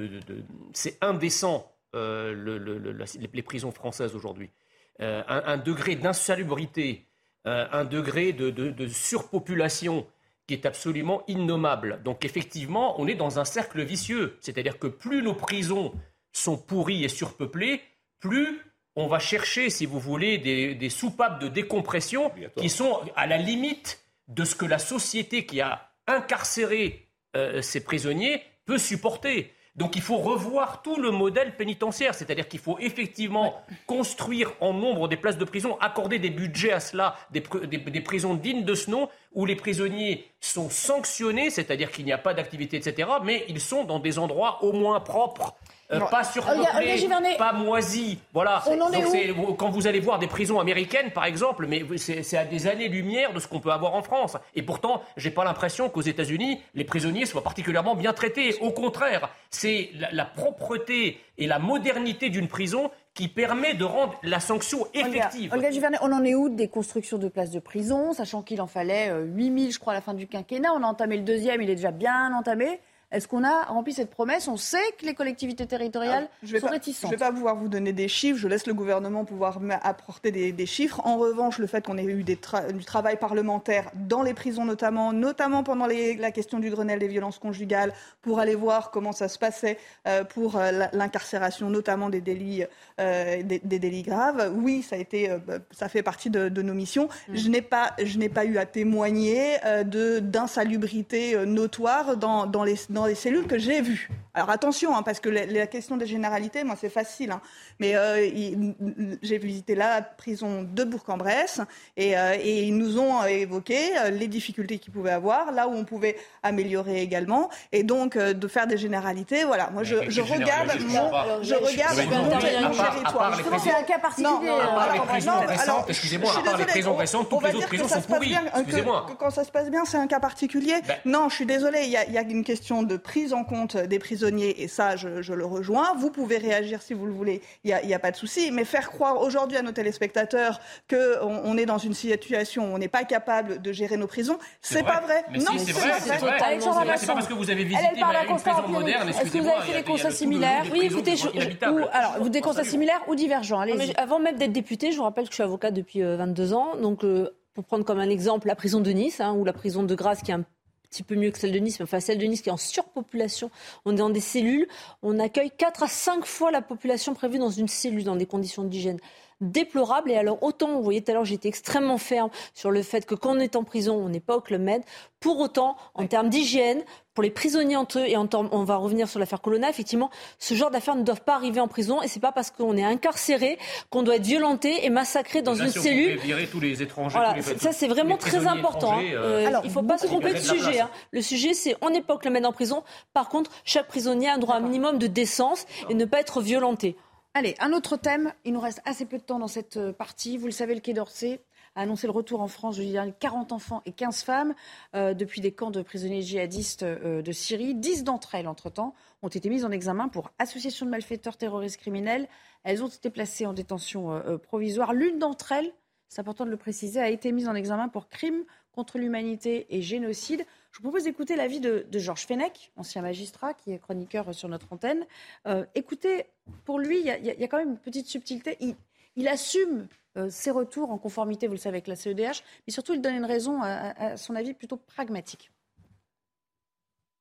c'est indécent les prisons françaises aujourd'hui. Un, degré d'insalubrité, un degré de, surpopulation qui est absolument innommable. Donc effectivement, on est dans un cercle vicieux. C'est-à-dire que plus nos prisons sont pourries et surpeuplées, plus on va chercher, si vous voulez, des, des soupapes de décompression qui sont à la limite de ce que la société qui a incarcéré euh, ces prisonniers peut supporter. Donc il faut revoir tout le modèle pénitentiaire, c'est-à-dire qu'il faut effectivement construire en nombre des places de prison, accorder des budgets à cela, des, des prisons dignes de ce nom, où les prisonniers sont sanctionnés, c'est-à-dire qu'il n'y a pas d'activité, etc., mais ils sont dans des endroits au moins propres euh, pas surpeuplé, pas moisi. Voilà. Donc quand vous allez voir des prisons américaines, par exemple, mais c'est à des années-lumière de ce qu'on peut avoir en France. Et pourtant, j'ai pas l'impression qu'aux États-Unis, les prisonniers soient particulièrement bien traités. Au contraire, c'est la, propreté et la modernité d'une prison qui permet de rendre la sanction effective. Olga, Olga on en est où des constructions de places de prison, sachant qu'il en fallait 8000, euh, je crois, à la fin du quinquennat? On a entamé le deuxième, il est déjà bien entamé. Est-ce qu'on a rempli cette promesse? On sait que les collectivités territoriales je sont réticentes. Je ne vais pas pouvoir vous donner des chiffres. Je laisse le gouvernement pouvoir apporter des, chiffres. En revanche, le fait qu'on ait eu du travail parlementaire dans les prisons notamment, notamment pendant la question du Grenelle des violences conjugales, pour aller voir comment ça se passait euh, pour euh, l'incarcération, notamment des délits, euh, des, délits graves. Oui, ça a été, bah, ça fait partie de, nos missions. Mm. Je n'ai pas, je n'ai pas eu à témoigner de d'insalubrité notoire dans, dans les dans les cellules que j'ai vues. Alors attention, hein, parce que la, question des généralités, moi c'est facile, hein. mais euh, j'ai visité la prison de Bourg-en-Bresse et, euh, et, ils nous ont évoqué euh, les difficultés qu'ils pouvaient avoir, là où on pouvait améliorer également, et donc de faire des généralités. Voilà, moi je, je regarde mon, je regarde mon, territoire. C'est un cas particulier. À part les prisons récentes, excusez-moi, à part les prisons récentes, toutes les autres prisons sont pourries. Excusez-moi. Quand ça se passe bien, c'est un cas particulier. Ben. Non, je suis désolée, il y a une question de prise en compte des prisonniers et ça, je, le rejoins. Vous pouvez réagir si vous le voulez, il n'y a, pas de souci. Mais faire croire aujourd'hui à nos téléspectateurs qu'on on est dans une situation où on n'est pas capable de gérer nos prisons, c'est pas vrai. non, c'est vrai. C'est pas parce que vous avez visité une prison moderne. Est-ce que vous avez fait des constats similaires Oui, écoutez, alors, vous des constats similaires ou divergents Avant même d'être député, je vous rappelle que je suis avocat depuis 22 euh, ans. Donc, euh, pour prendre comme un exemple la prison de Nice, hein, ou la prison de Grasse qui est un petit peu mieux que celle de Nice, mais enfin celle de Nice qui est en surpopulation. On est dans des cellules, on accueille 4 à 5 fois la population prévue dans une cellule, dans des conditions d'hygiène déplorable. Et alors, autant, vous voyez, tout à l'heure, j'étais extrêmement ferme sur le fait que quand on est en prison, on n'est pas au Club Med. Pour autant, en termes d'hygiène, pour les prisonniers entre eux, et en on va revenir sur l'affaire Colonna, effectivement, ce genre d'affaires ne doivent pas arriver en prison. Et c'est pas parce qu'on est incarcéré qu'on doit être violenté et massacré dans une cellule. Virer tous les étrangers. Voilà, ça c'est vraiment très important. Hein. Euh, alors, il ne faut pas se tromper de sujet. Hein. Le sujet, c'est on n'est pas au Club Med en prison. Par contre, chaque prisonnier a un droit un minimum de décence et ne pas être violenté. Allez, un autre thème. Il nous reste assez peu de temps dans cette euh, partie. Vous le savez, le Quai d'Orsay a annoncé le retour en France, je dirais, 40 enfants et 15 femmes euh, depuis des camps de prisonniers djihadistes euh, de Syrie. 10 d'entre elles, entre-temps, ont été mises en examen pour association de malfaiteurs terroristes criminels. Elles ont été placées en détention provisoire. L'une d'entre elles, c'est important de le préciser, a été mise en examen pour crime contre l'humanité et génocide. Je vous propose d'écouter l'avis de, Georges Fenech, ancien magistrat, qui est chroniqueur sur notre antenne. Euh, écoutez, pour lui, il y, a quand même une petite subtilité. Il, assume euh, ses retours en conformité, vous le savez, avec la CEDH, mais surtout, il donne une raison, à, son avis, plutôt pragmatique.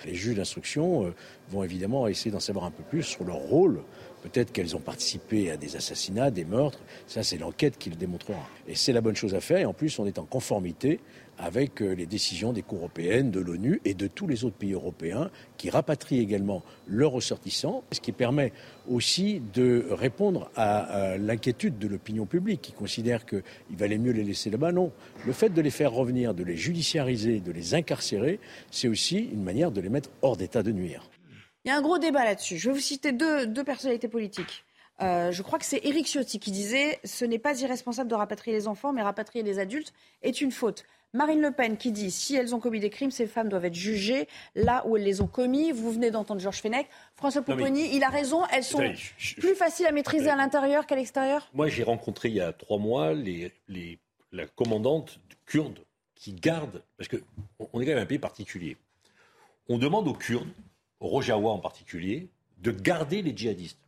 Les juges d'instruction euh, vont évidemment essayer d'en savoir un peu plus sur leur rôle. Peut-être qu'elles ont participé à des assassinats, des meurtres. Ça, c'est l'enquête qui le démontrera. Et c'est la bonne chose à faire. Et en plus, on est en conformité avec euh, les décisions des cours européennes, de l'ONU et de tous les autres pays européens qui rapatrient également leurs ressortissants, ce qui permet aussi de répondre à, l'inquiétude de l'opinion publique qui considère qu'il valait mieux les laisser là-bas. Non, le fait de les faire revenir, de les judiciariser, de les incarcérer, c'est aussi une manière de les mettre hors d'état de nuire. Il y a un gros débat là-dessus. Je vais vous citer deux, personnalités politiques. Euh, je crois que c'est Éric Ciotti qui disait ce n'est pas irresponsable de rapatrier les enfants, mais rapatrier les adultes est une faute. Marine Le Pen qui dit si elles ont commis des crimes, ces femmes doivent être jugées là où elles les ont commis. Vous venez d'entendre Georges Fenech. François Pouponi, il a raison. Elles sont plus faciles à maîtriser à l'intérieur qu'à l'extérieur Moi, j'ai rencontré il y a trois mois les, la commandante kurde qui garde, parce qu'on est quand même un pays particulier. On demande aux Kurdes, aux Rojawa en particulier, de garder les djihadistes.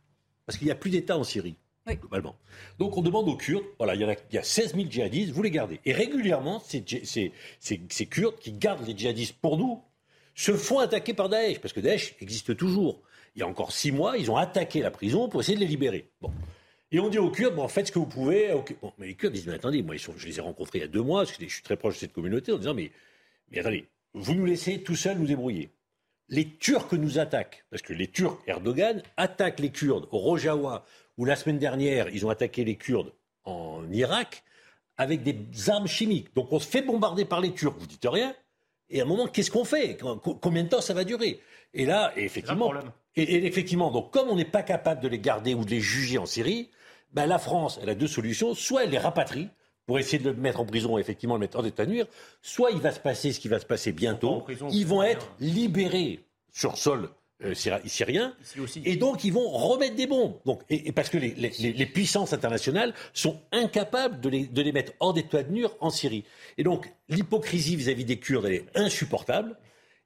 Parce qu'il n'y a plus d'État en Syrie globalement. Donc on demande aux Kurdes, voilà, il y, a, il y a 16 000 djihadistes, vous les gardez. Et régulièrement, ces, ces, Kurdes qui gardent les djihadistes pour nous se font attaquer par Daesh, parce que Daesh existe toujours. Il y a encore six mois, ils ont attaqué la prison pour essayer de les libérer. Bon. Et on dit aux Kurdes, bon, faites ce que vous pouvez. Bon, mais les Kurdes disent, mais attendez, moi, je les ai rencontrés il y a deux mois, parce que je suis très proche de cette communauté, en disant, mais, mais attendez, vous nous laissez tout seuls nous débrouiller. Les Turcs nous attaquent, parce que les Turcs, Erdogan, attaquent les Kurdes au Rojawa, où la semaine dernière, ils ont attaqué les Kurdes en Irak avec des armes chimiques. Donc on se fait bombarder par les Turcs, vous dites rien. Et à un moment, qu'est-ce qu'on fait? Combien de temps ça va durer? Et là, effectivement, et, effectivement, donc comme on n'est pas capable de les garder ou de les juger en Syrie, ben la France, elle a deux solutions. Soit elle les rapatrie pour essayer de le mettre en prison, effectivement, le mettre en état de nuire. Soit il va se passer ce qui va se passer bientôt. ils vont être libérés sur sol euh, syriens. Et donc, ils vont remettre des bombes. Donc, et, parce que les, puissances internationales sont incapables de les, de les mettre hors d'état de nuire en Syrie. Et donc, l'hypocrisie vis-à-vis des Kurdes, elle est insupportable.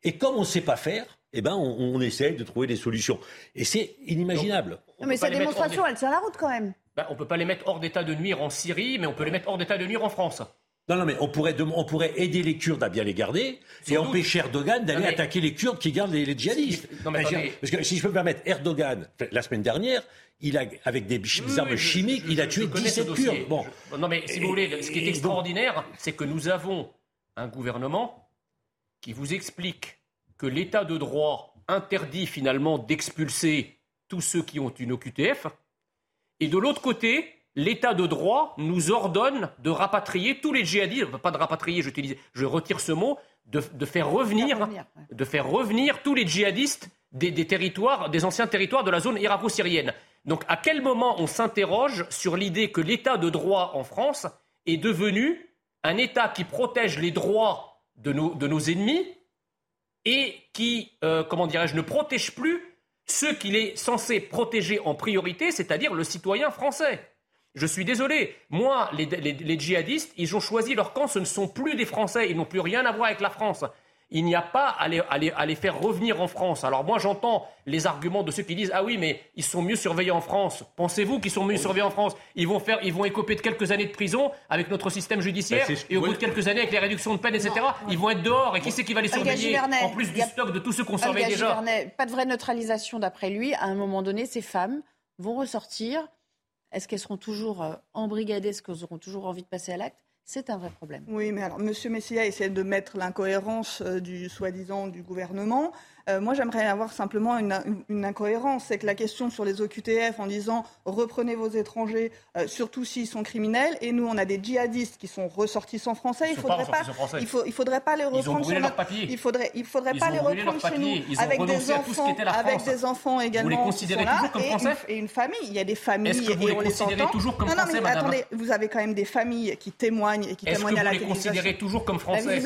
Et comme on ne sait pas faire, eh ben, on, on essaye de trouver des solutions. Et c'est inimaginable. mais sa démonstration, elle tient la route quand même. Ben, on ne peut pas les mettre hors d'état de nuire en Syrie, mais on peut les mettre hors d'état de nuire en France. Non, non, mais on pourrait, on pourrait aider les Kurdes à bien les garder et empêcher Erdogan d'aller attaquer les Kurdes qui gardent les, djihadistes. Non, mais Parce que si je peux me permettre, Erdogan, la semaine dernière, il a, avec des armes chimiques, il a tué 17 Kurdes. Bon. Non, mais si vous voulez, ce qui est extraordinaire, c'est que nous avons un gouvernement qui vous explique que l'état de droit interdit finalement d'expulser tous ceux qui ont une OQTF. Et de l'autre côté, l'état de droit nous ordonne de rapatrier tous les djihadistes, pas de rapatrier, je retire ce mot, de, faire revenir, de faire revenir tous les djihadistes des, territoires, des anciens territoires de la zone irako-syrienne. Donc, à quel moment on s'interroge sur l'idée que l'état de droit en France est devenu un état qui protège les droits de nos, ennemis et qui, euh, comment dirais-je, ne protège plus ceux qu'il est censé protéger en priorité, c'est-à-dire le citoyen français? Je suis désolé. Moi, les, djihadistes, ils ont choisi leur camp. Ce ne sont plus des Français. Ils n'ont plus rien à voir avec la France. Il n'y a pas à les, faire revenir en France. Alors moi, j'entends les arguments de ceux qui disent ah oui, mais ils sont mieux surveillés en France. Pensez-vous qu'ils sont mieux surveillés en France? Ils vont faire, ils vont écoper de quelques années de prison avec notre système judiciaire bah, et au bout de quelques années avec les réductions de peine, etc. ils vont être dehors. Et qui c'est qui va les surveiller en plus du stock de tous ceux qu'on surveille déjà? Pas de vraie neutralisation d'après lui. À un moment donné, ces femmes vont ressortir est-ce qu'elles seront toujours euh, embrigadées? Est-ce qu'elles auront toujours envie de passer à l'acte? C'est un vrai problème. Oui, mais alors, M. Messia essaie de mettre l'incohérence euh, du soi-disant du gouvernement. Euh, moi, j'aimerais avoir simplement une, incohérence. C'est que la question sur les OQTF en disant reprenez vos étrangers, euh, surtout s'ils sont criminels, et nous, on a des djihadistes qui sont ressortissants français. Il ne faudrait pas, il, faut, il faudrait pas les reprendre sur notre, il faudrait, il faudrait pas les reprendre chez nous avec des enfants, avec des enfants également. Vous les considérez toujours comme français et une, famille. Il y a des familles Est-ce que vous les considérez toujours comme français, non, mais attendez, vous avez quand même des familles qui témoignent et qui témoignent à la télévision. Est-ce que vous les considérez toujours comme français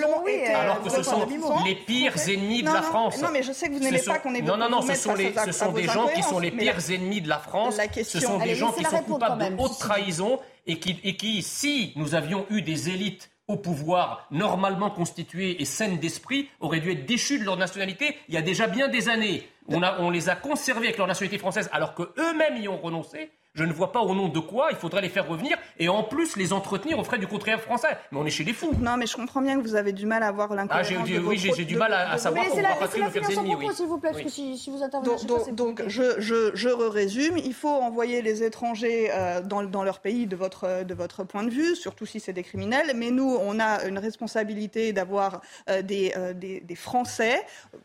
Alors que ce sont les pires ennemis de la France. Je sais que vous n'aimez pas non, non, non, ce sont, les, ce sont des gens qui sont les pires ennemis de la France. ce sont des gens qui sont coupables de haute trahison et qui, et qui, si nous avions eu des élites au pouvoir normalement constituées et saines d'esprit, auraient dû être déchus de leur nationalité il y a déjà bien des années. On, a, on les a conservés avec leur nationalité française alors qu'eux-mêmes y ont renoncé. Je ne vois pas au nom de quoi il faudrait les faire revenir et en plus les entretenir au frais du contraire français. Mais on est chez les fous. Non, mais je comprends bien que vous avez du mal à voir l'incohérence. Ah, j'ai, oui, j'ai, du mal à, savoir qu'on va rapatrier nos pires ennemis. Oui. S'il vous plaît, si, si, vous intervenez, donc, donc je, je, je résume. Il faut envoyer les étrangers euh, dans, dans, leur pays de votre, de votre point de vue, surtout si c'est des criminels. Mais nous, on a une responsabilité d'avoir euh, des, euh, des, des, Français.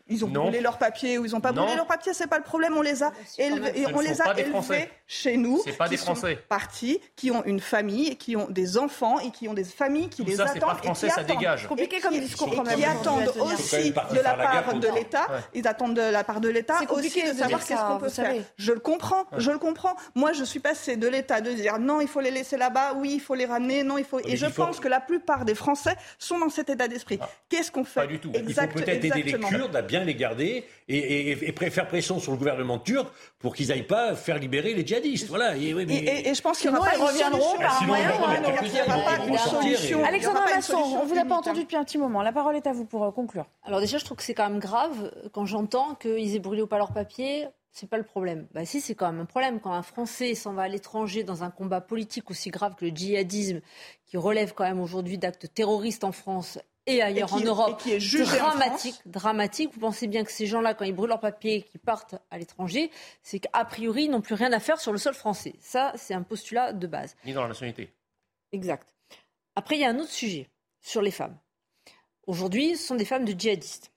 Ils ont brûlé leurs papiers ou ils n'ont pas brûlé leurs papiers, c'est pas le problème. On les a élevés, on les a élevés chez nous. C'est pas des Français partis qui ont une famille, qui ont des enfants et qui ont des familles qui les attendent pas français, et qui ça attendent, dégage. compliqué comme discours et qui attendent aussi de la part de l'État. Ils attendent de la part de l'État aussi de savoir qu'est-ce qu'on peut faire. Je le comprends, je le comprends. Moi, je suis passé de l'État de dire non, il faut les laisser là-bas, oui, il faut les ramener, non, il faut. Et je pense que la plupart des Français sont dans cet état d'esprit. Ah. Qu'est-ce qu'on fait Pas du tout. Il faut peut-être aider les Kurdes à bien les garder et, faire pression sur le gouvernement turc pour qu'ils n'aillent pas faire libérer les djihadistes. Voilà. Et, et je pense qu'il y aura pas reviendront par un moyen Alexandra Masson, on ne vous a pas entendu depuis un petit moment. La parole est à vous pour euh, conclure. Alors déjà, je trouve que c'est quand même grave quand j'entends qu'ils aient brûlé ou pas leur papier. C'est pas le problème. Bah si, c'est quand même un problème quand un Français s'en va à l'étranger dans un combat politique aussi grave que le djihadisme, qui relève quand même aujourd'hui d'actes terroristes en France et ailleurs en Europe, qui est dramatique, dramatique. Vous pensez bien que ces gens-là, quand ils brûlent leur papier, qu'ils partent à l'étranger, c'est qu'a priori, ils n'ont plus rien à faire sur le sol français. Ça, c'est un postulat de base. Ni dans la nationalité. Exact. Après, il y a un autre sujet sur les femmes. Aujourd'hui, ce sont des femmes de djihadistes.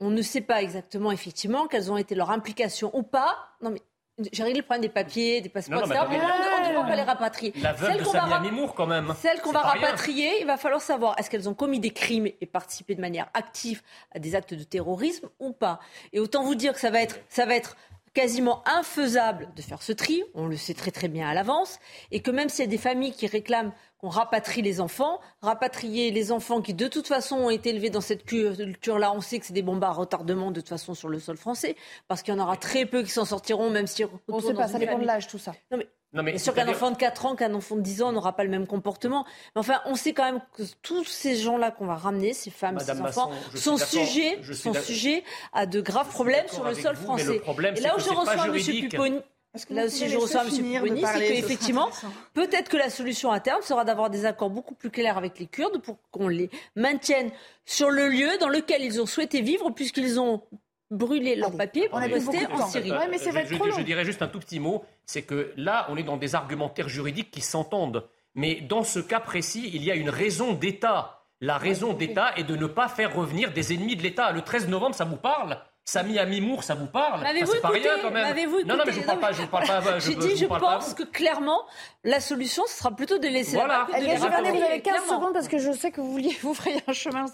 On ne sait pas exactement, effectivement, quelles ont été leurs implications ou pas. Non, mais j'ai réglé le problème des papiers, des passeports, etc. on ne devrait pas les rapatrier. La veuve de Samia Mimour, quand même. Celles qu'on va rapatrier, il va falloir savoir est-ce qu'elles ont commis des crimes et participé de manière active à des actes de terrorisme ou pas. Et autant vous dire que ça va être, ça va être quasiment infaisable de faire ce tri, on le sait très très bien à l'avance, et que même s'il y a des familles qui réclament qu'on rapatrie les enfants, rapatrier les enfants qui de toute façon ont été élevés dans cette culture-là, on sait que c'est des bombes à retardement de toute façon sur le sol français, parce qu'il y en aura très peu qui s'en sortiront, même si... On ne sait pas, ça dépend de l'âge tout ça. Non mais non, mais sûr qu'un enfant de 4 ans, qu'un enfant de 10 ans n'aura pas le même comportement. Mais enfin, on sait quand même que tous ces gens-là qu'on va ramener, ces femmes, ces enfants, sont, sujets, sont sujets à de graves problèmes sur le sol français. et là où je reçois M. Pupponi, Là aussi, je reçois M. Pupponi, c'est qu'effectivement, peut-être que la solution à terme sera d'avoir des accords beaucoup plus clairs avec les Kurdes pour qu'on les maintienne sur le lieu dans lequel ils ont souhaité vivre, puisqu'ils ont brûler leurs papiers pour rester en Syrie. mais je, je, dirais juste un tout petit mot, c'est que là, on est dans des argumentaires juridiques qui s'entendent. Mais dans ce cas précis, il y a une raison d'État. La raison d'État est de ne pas faire revenir des ennemis de l'État. Le 13 novembre, ça vous parle? Samy Amimour, ça vous parle? C'est pas rien quand même. Non, non, mais je ne parle pas. Je parle pas. J'ai dit, je pense que clairement, la solution, ce sera plutôt de laisser voilà. la de vous avez 15 secondes parce que je sais que vous vouliez vous frayer un chemin.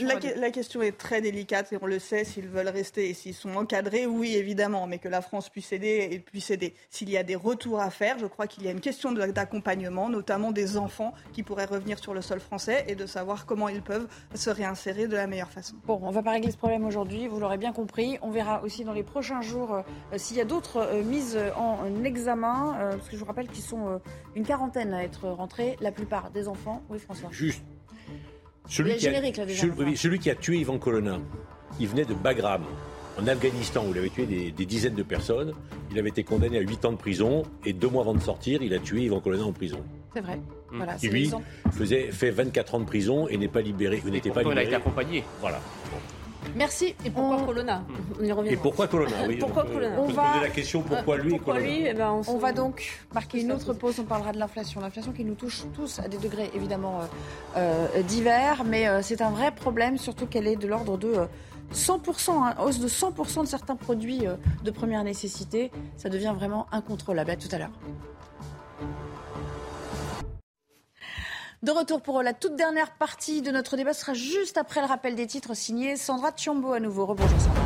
La, la, question est très délicate et on le sait. S'ils veulent rester et s'ils sont encadrés, oui, évidemment, mais que la France puisse aider et puisse aider. S'il y a des retours à faire, je crois qu'il y a une question d'accompagnement, notamment des enfants qui pourraient revenir sur le sol français et de savoir comment ils peuvent se réinsérer de la meilleure façon. Bon, on va pas régler ce problème aujourd'hui. Vous l'aurez bien compris compris. On verra aussi dans les prochains jours s'il y a d'autres mises en examen, parce que je vous rappelle qu'ils sont une quarantaine à être rentrés, la plupart des enfants. Oui, François. Juste. Celui, qui a, celui, qui a tué Ivan Colonna, il venait de Bagram, en Afghanistan, où il avait tué des, dizaines de personnes. Il avait été condamné à 8 ans de prison et deux mois avant de sortir, il a tué Ivan Colonna en prison. C'est vrai. Mmh. Voilà, qui lui faisait, fait 24 ans de prison et n'est pas libéré. N'était pas libéré. Il a été accompagné. Voilà. Merci. Et pourquoi Colonna On y revient. Et pourquoi Colonna oui, Pourquoi Colonna On, va poser la question pourquoi lui pourquoi lui eh ben, on, va donc marquer une autre pause. On parlera de l'inflation. L'inflation qui nous touche tous à des degrés évidemment euh, euh, divers, mais euh, c'est un vrai problème, surtout qu'elle est de l'ordre de 100%, hein, hausse de 100% de certains produits de première nécessité. Ça devient vraiment incontrôlable. À tout à l'heure. De retour pour la toute dernière partie de notre débat, sera juste après le rappel des titres signés Sandra Tchiombo à nouveau. Rebonjour Sandra.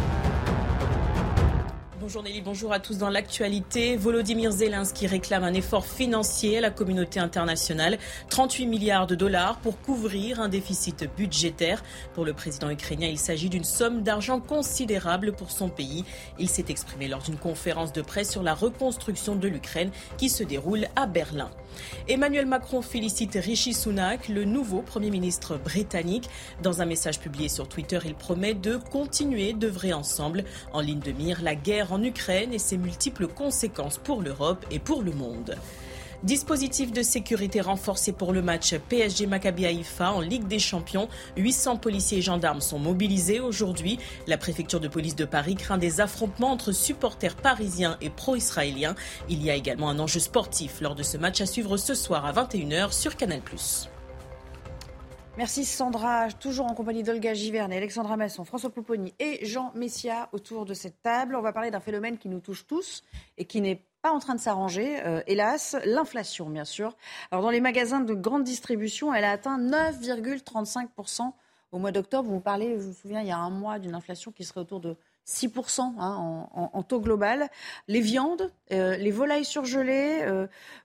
Bonjour Nelly, bonjour à tous dans l'actualité. Volodymyr Zelensky réclame un effort financier à la communauté internationale, 38 milliards de dollars pour couvrir un déficit budgétaire. Pour le président ukrainien, il s'agit d'une somme d'argent considérable pour son pays. Il s'est exprimé lors d'une conférence de presse sur la reconstruction de l'Ukraine qui se déroule à Berlin. Emmanuel Macron félicite Rishi Sunak, le nouveau Premier ministre britannique. Dans un message publié sur Twitter, il promet de continuer d'œuvrer ensemble en ligne de mire la guerre en Ukraine et ses multiples conséquences pour l'Europe et pour le monde. Dispositif de sécurité renforcé pour le match PSG Maccabi Haïfa en Ligue des Champions. 800 policiers et gendarmes sont mobilisés aujourd'hui. La préfecture de police de Paris craint des affrontements entre supporters parisiens et pro-israéliens. Il y a également un enjeu sportif lors de ce match à suivre ce soir à 21h sur Canal+. Merci Sandra, toujours en compagnie d'Olga Givernet, Alexandra Masson, François Pouponi et Jean Messia autour de cette table. On va parler d'un phénomène qui nous touche tous et qui n'est pas en train de s'arranger, euh, hélas, l'inflation, bien sûr. Alors, dans les magasins de grande distribution, elle a atteint 9,35% au mois d'octobre. Vous parlez, je vous souviens, il y a un mois d'une inflation qui serait autour de 6% hein, en, taux global. Les viandes, euh, les volailles surgelées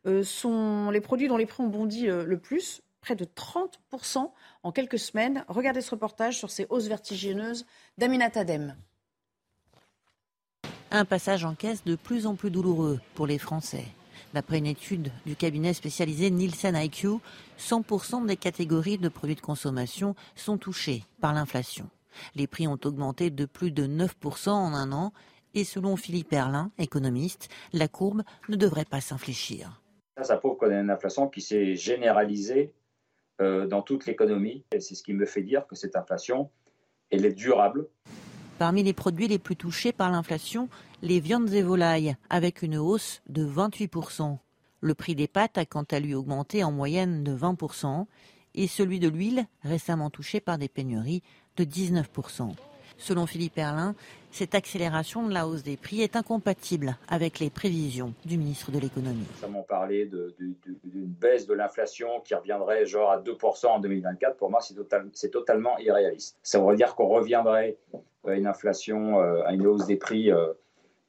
euh, sont les produits dont les prix ont bondi le plus, près de 30% en quelques semaines. Regardez ce reportage sur ces hausses vertigineuses d'Aminat Adem. Un passage en caisse de plus en plus douloureux pour les Français. D'après une étude du cabinet spécialisé Nielsen IQ, 100% des catégories de produits de consommation sont touchées par l'inflation. Les prix ont augmenté de plus de 9% en un an et selon Philippe Erlin, économiste, la courbe ne devrait pas s'infléchir. Ça, ça prouve qu'on a une inflation qui s'est généralisée euh, dans toute l'économie. Et c'est ce qui me fait dire que cette inflation, elle est durable. Parmi les produits les plus touchés par l'inflation, les viandes et volailles, avec une hausse de 28%. Le prix des pâtes a quant à lui augmenté en moyenne de 20%, et celui de l'huile, récemment touché par des pénuries, de 19%. Selon Philippe Erlin, cette accélération de la hausse des prix est incompatible avec les prévisions du ministre de l'économie. Nous avons parlé d'une baisse de l'inflation qui reviendrait genre à 2% en 2024. Pour moi, c'est totalement irréaliste. Ça veut dire qu'on reviendrait à une inflation, euh, à une hausse des prix euh,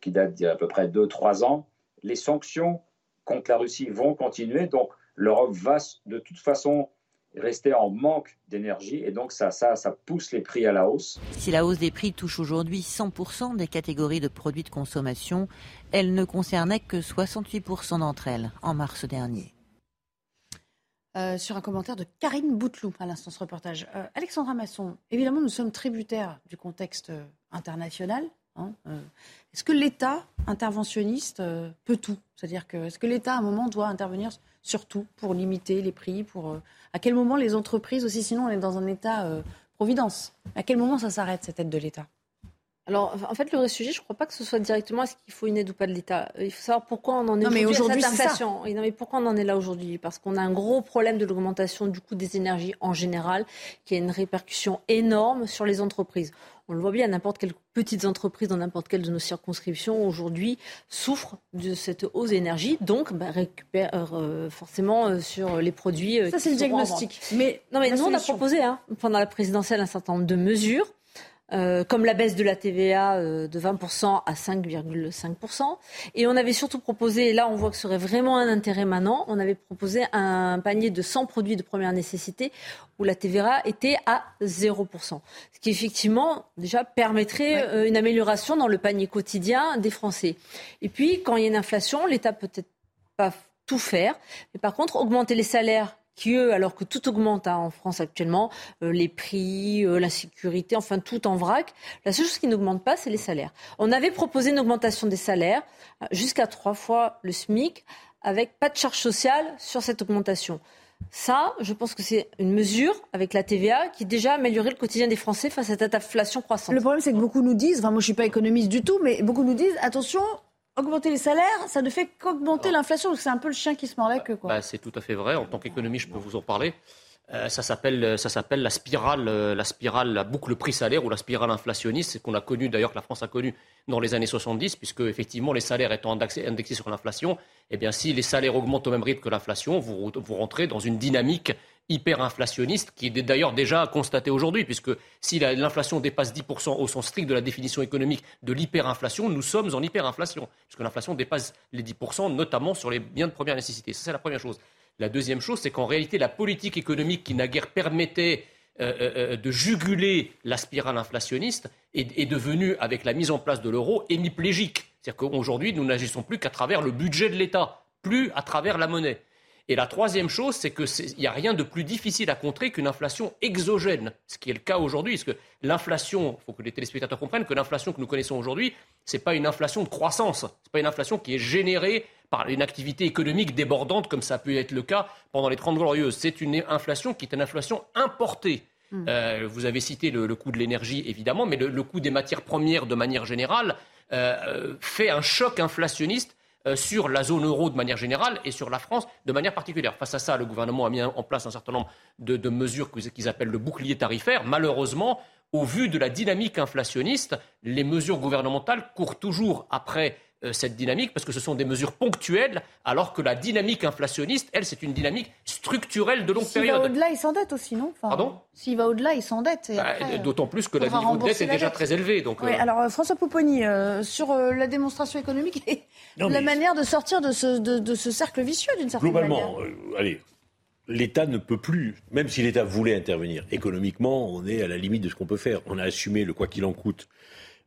qui date d'à peu près 2-3 ans. Les sanctions contre la Russie vont continuer, donc l'Europe va de toute façon rester en manque d'énergie et donc ça, ça, ça pousse les prix à la hausse. Si la hausse des prix touche aujourd'hui 100% des catégories de produits de consommation, elle ne concernait que 68% d'entre elles en mars dernier. Euh, sur un commentaire de Karine Bouteloup à l'instant ce reportage. Euh, Alexandra Masson, évidemment nous sommes tributaires du contexte euh, international. Hein, est-ce que l'État interventionniste peut tout? C'est-à-dire que est-ce que l'État à un moment doit intervenir sur tout pour limiter les prix pour à quel moment les entreprises aussi, sinon on est dans un état euh, providence? À quel moment ça s'arrête cette aide de l'État? Alors, en fait, le vrai sujet, je ne crois pas que ce soit directement est-ce qu'il faut une aide ou pas de l'État. Il faut savoir pourquoi on en est aujourd'hui aujourd'hui cette inflation. Non, mais pourquoi on en est là aujourd'hui? Parce qu'on a un gros problème de l'augmentation du coût des énergies en général, qui a une répercussion énorme sur les entreprises. On le voit bien, n'importe quelles petites entreprises dans n'importe quelle de nos circonscriptions aujourd'hui souffrent de cette hausse d'énergie, donc bah, récupèrent euh, forcément euh, sur les produits. Euh, Ça, c'est le diagnostic. Mais, non, mais nous, on a proposé hein, pendant la présidentielle un certain nombre de mesures euh, comme la baisse de la TVA euh, de 20% à 5,5%. Et on avait surtout proposé, et là on voit que ce serait vraiment un intérêt maintenant, on avait proposé un panier de 100 produits de première nécessité où la TVA était à 0%. Ce qui effectivement déjà permettrait euh, une amélioration dans le panier quotidien des Français. Et puis quand il y a une inflation, l'État peut-être pas tout faire, mais par contre augmenter les salaires qui, alors que tout augmente hein, en France actuellement, euh, les prix, euh, la sécurité, enfin tout en vrac, la seule chose qui n'augmente pas, c'est les salaires. On avait proposé une augmentation des salaires euh, jusqu'à trois fois le SMIC, avec pas de charge sociale sur cette augmentation. Ça, je pense que c'est une mesure avec la TVA qui déjà améliorerait le quotidien des Français face à cette inflation croissante. Le problème, c'est que beaucoup nous disent, enfin moi je suis pas économiste du tout, mais beaucoup nous disent, attention, augmenter les salaires, ça ne fait qu'augmenter l'inflation. C'est un peu le chien qui se mord la queue. Bah, c'est tout à fait vrai. En tant qu'économiste, je peux vous en parler. Euh, ça s'appelle ça s'appelle la spirale euh, la spirale la boucle prix salaire ou la spirale inflationniste c'est qu'on a connu d'ailleurs que la France a connu dans les années 70 puisque effectivement les salaires étant indexés, indexés sur l'inflation eh bien si les salaires augmentent au même rythme que l'inflation vous vous rentrez dans une dynamique hyperinflationniste, qui est d'ailleurs déjà constaté aujourd'hui, puisque si l'inflation dépasse 10% au sens strict de la définition économique de l'hyperinflation, nous sommes en hyperinflation, puisque l'inflation dépasse les 10%, notamment sur les biens de première nécessité. Ça, c'est la première chose. La deuxième chose, c'est qu'en réalité, la politique économique qui naguère permettait euh, euh, euh, de juguler la spirale inflationniste est, est devenue, avec la mise en place de l'euro, hémiplégique. C'est-à-dire qu'aujourd'hui, nous n'agissons plus qu'à travers le budget de l'État, plus à travers la monnaie. Et la troisième chose, c'est qu'il n'y a rien de plus difficile à contrer qu'une inflation exogène, ce qui est le cas aujourd'hui. Parce que l'inflation, il faut que les téléspectateurs comprennent que l'inflation que nous connaissons aujourd'hui, ce n'est pas une inflation de croissance, ce n'est pas une inflation qui est générée par une activité économique débordante comme ça peut être le cas pendant les Trente Glorieuses. C'est une inflation qui est une inflation importée. Hmm. Euh, vous avez cité le, coût de l'énergie, évidemment, mais le, coût des matières premières, de manière générale, euh, euh, fait un choc inflationniste sur la zone euro de manière générale et sur la France de manière particulière. Face à ça, le gouvernement a mis en place un certain nombre de, mesures qu'ils appellent le bouclier tarifaire. Malheureusement, au vu de la dynamique inflationniste, les mesures gouvernementales courent toujours après euh, cette dynamique parce que ce sont des mesures ponctuelles, alors que la dynamique inflationniste, elle, c'est une dynamique structurelle de longue période. S'il va au-delà, il s'endette aussi, non? Pardon? S'il va au-delà, il s'endette. Bah, d'autant plus que la niveau de dette est déjà très élevé. Donc, oui, euh, alors euh, François Pouponi, sur la démonstration économique et <laughs> la manière de sortir de ce, de, ce cercle vicieux d'une certaine manière. Globalement, allez, l'État ne peut plus, même si l'État voulait intervenir. Économiquement, on est à la limite de ce qu'on peut faire. On a assumé le quoi qu'il en coûte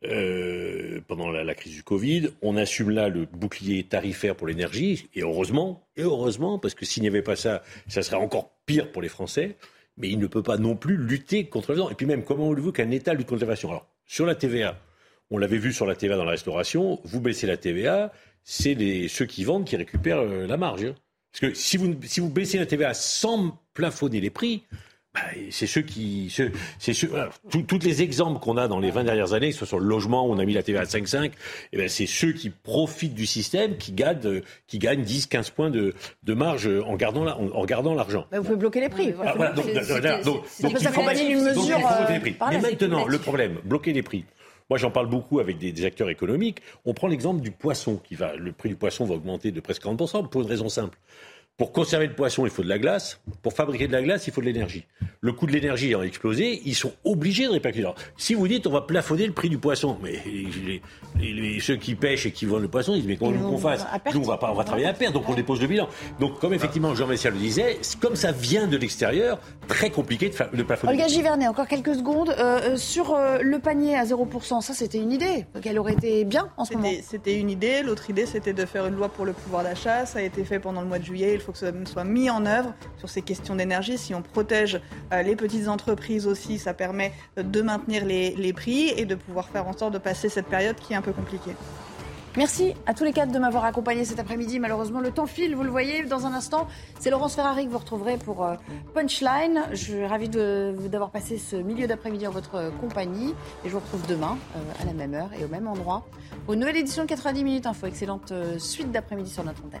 euh, pendant la, crise du Covid. On assume là le bouclier tarifaire pour l'énergie, et heureusement, et heureusement, parce que s'il n'y avait pas ça, ça serait encore pire pour les Français. Mais il ne peut pas non plus lutter contre l'inflation. Et puis même, comment voulez-vous qu'un État lutte contre l'inflation? Alors, sur la TVA, on l'avait vu sur la TVA dans la restauration, vous baissez la TVA, c'est ceux qui vendent qui récupèrent euh, la marge. Hein. Parce que si vous, si vous baissez la TVA sans plafonner les prix, c'est ceux qui. c'est tous les exemples qu'on a dans les 20 dernières années, que ce soit le logement où on a mis la TVA à 5,5, eh ben, c'est ceux qui profitent du système qui gagnent, qui gagnent 10, 15 points de, de marge en gardant l'argent. Bah, vous pouvez bloquer les prix. Ah, donc, donc, il faut, mesure. les prix. Mais maintenant, le problème, bloquer les prix. Moi, j'en parle beaucoup avec des, des, acteurs économiques. On prend l'exemple du poisson, qui va, le prix du poisson va augmenter de presque 40%, pour une raison simple. Pour conserver le poisson, il faut de la glace. Pour fabriquer de la glace, il faut de l'énergie. Le coût de l'énergie a explosé. Ils sont obligés de répercuter. si vous dites on va plafonner le prix du poisson, mais ceux qui pêchent et qui vendent le poisson, ils disent mais comment qu'on fasse Nous, on va pas, on va travailler à perte, donc on dépose le bilan. Donc, comme effectivement Jean Messia le disait, comme ça vient de l'extérieur, très compliqué de, de plafonner. Olga Givernet, encore quelques secondes. Euh, euh, sur euh, le panier à 0%, ça c'était une idée, qu'elle aurait été bien en ce moment. C'était une idée. L'autre idée, c'était de faire une loi pour le pouvoir d'achat. Ça a été fait pendant le mois de juillet faut que ça soit mis en œuvre sur ces questions d'énergie. Si on protège euh, les petites entreprises aussi, ça permet de maintenir les, les prix et de pouvoir faire en sorte de passer cette période qui est un peu compliquée. Merci à tous les quatre de m'avoir accompagné cet après-midi. Malheureusement, le temps file, vous le voyez. Dans un instant, c'est Laurence Ferrari que vous retrouverez pour euh, Punchline. Je suis ravie d'avoir passé ce milieu d'après-midi en votre compagnie. Et je vous retrouve demain euh, à la même heure et au même endroit pour une nouvelle édition de 90 minutes info. Excellente suite d'après-midi sur notre antenne.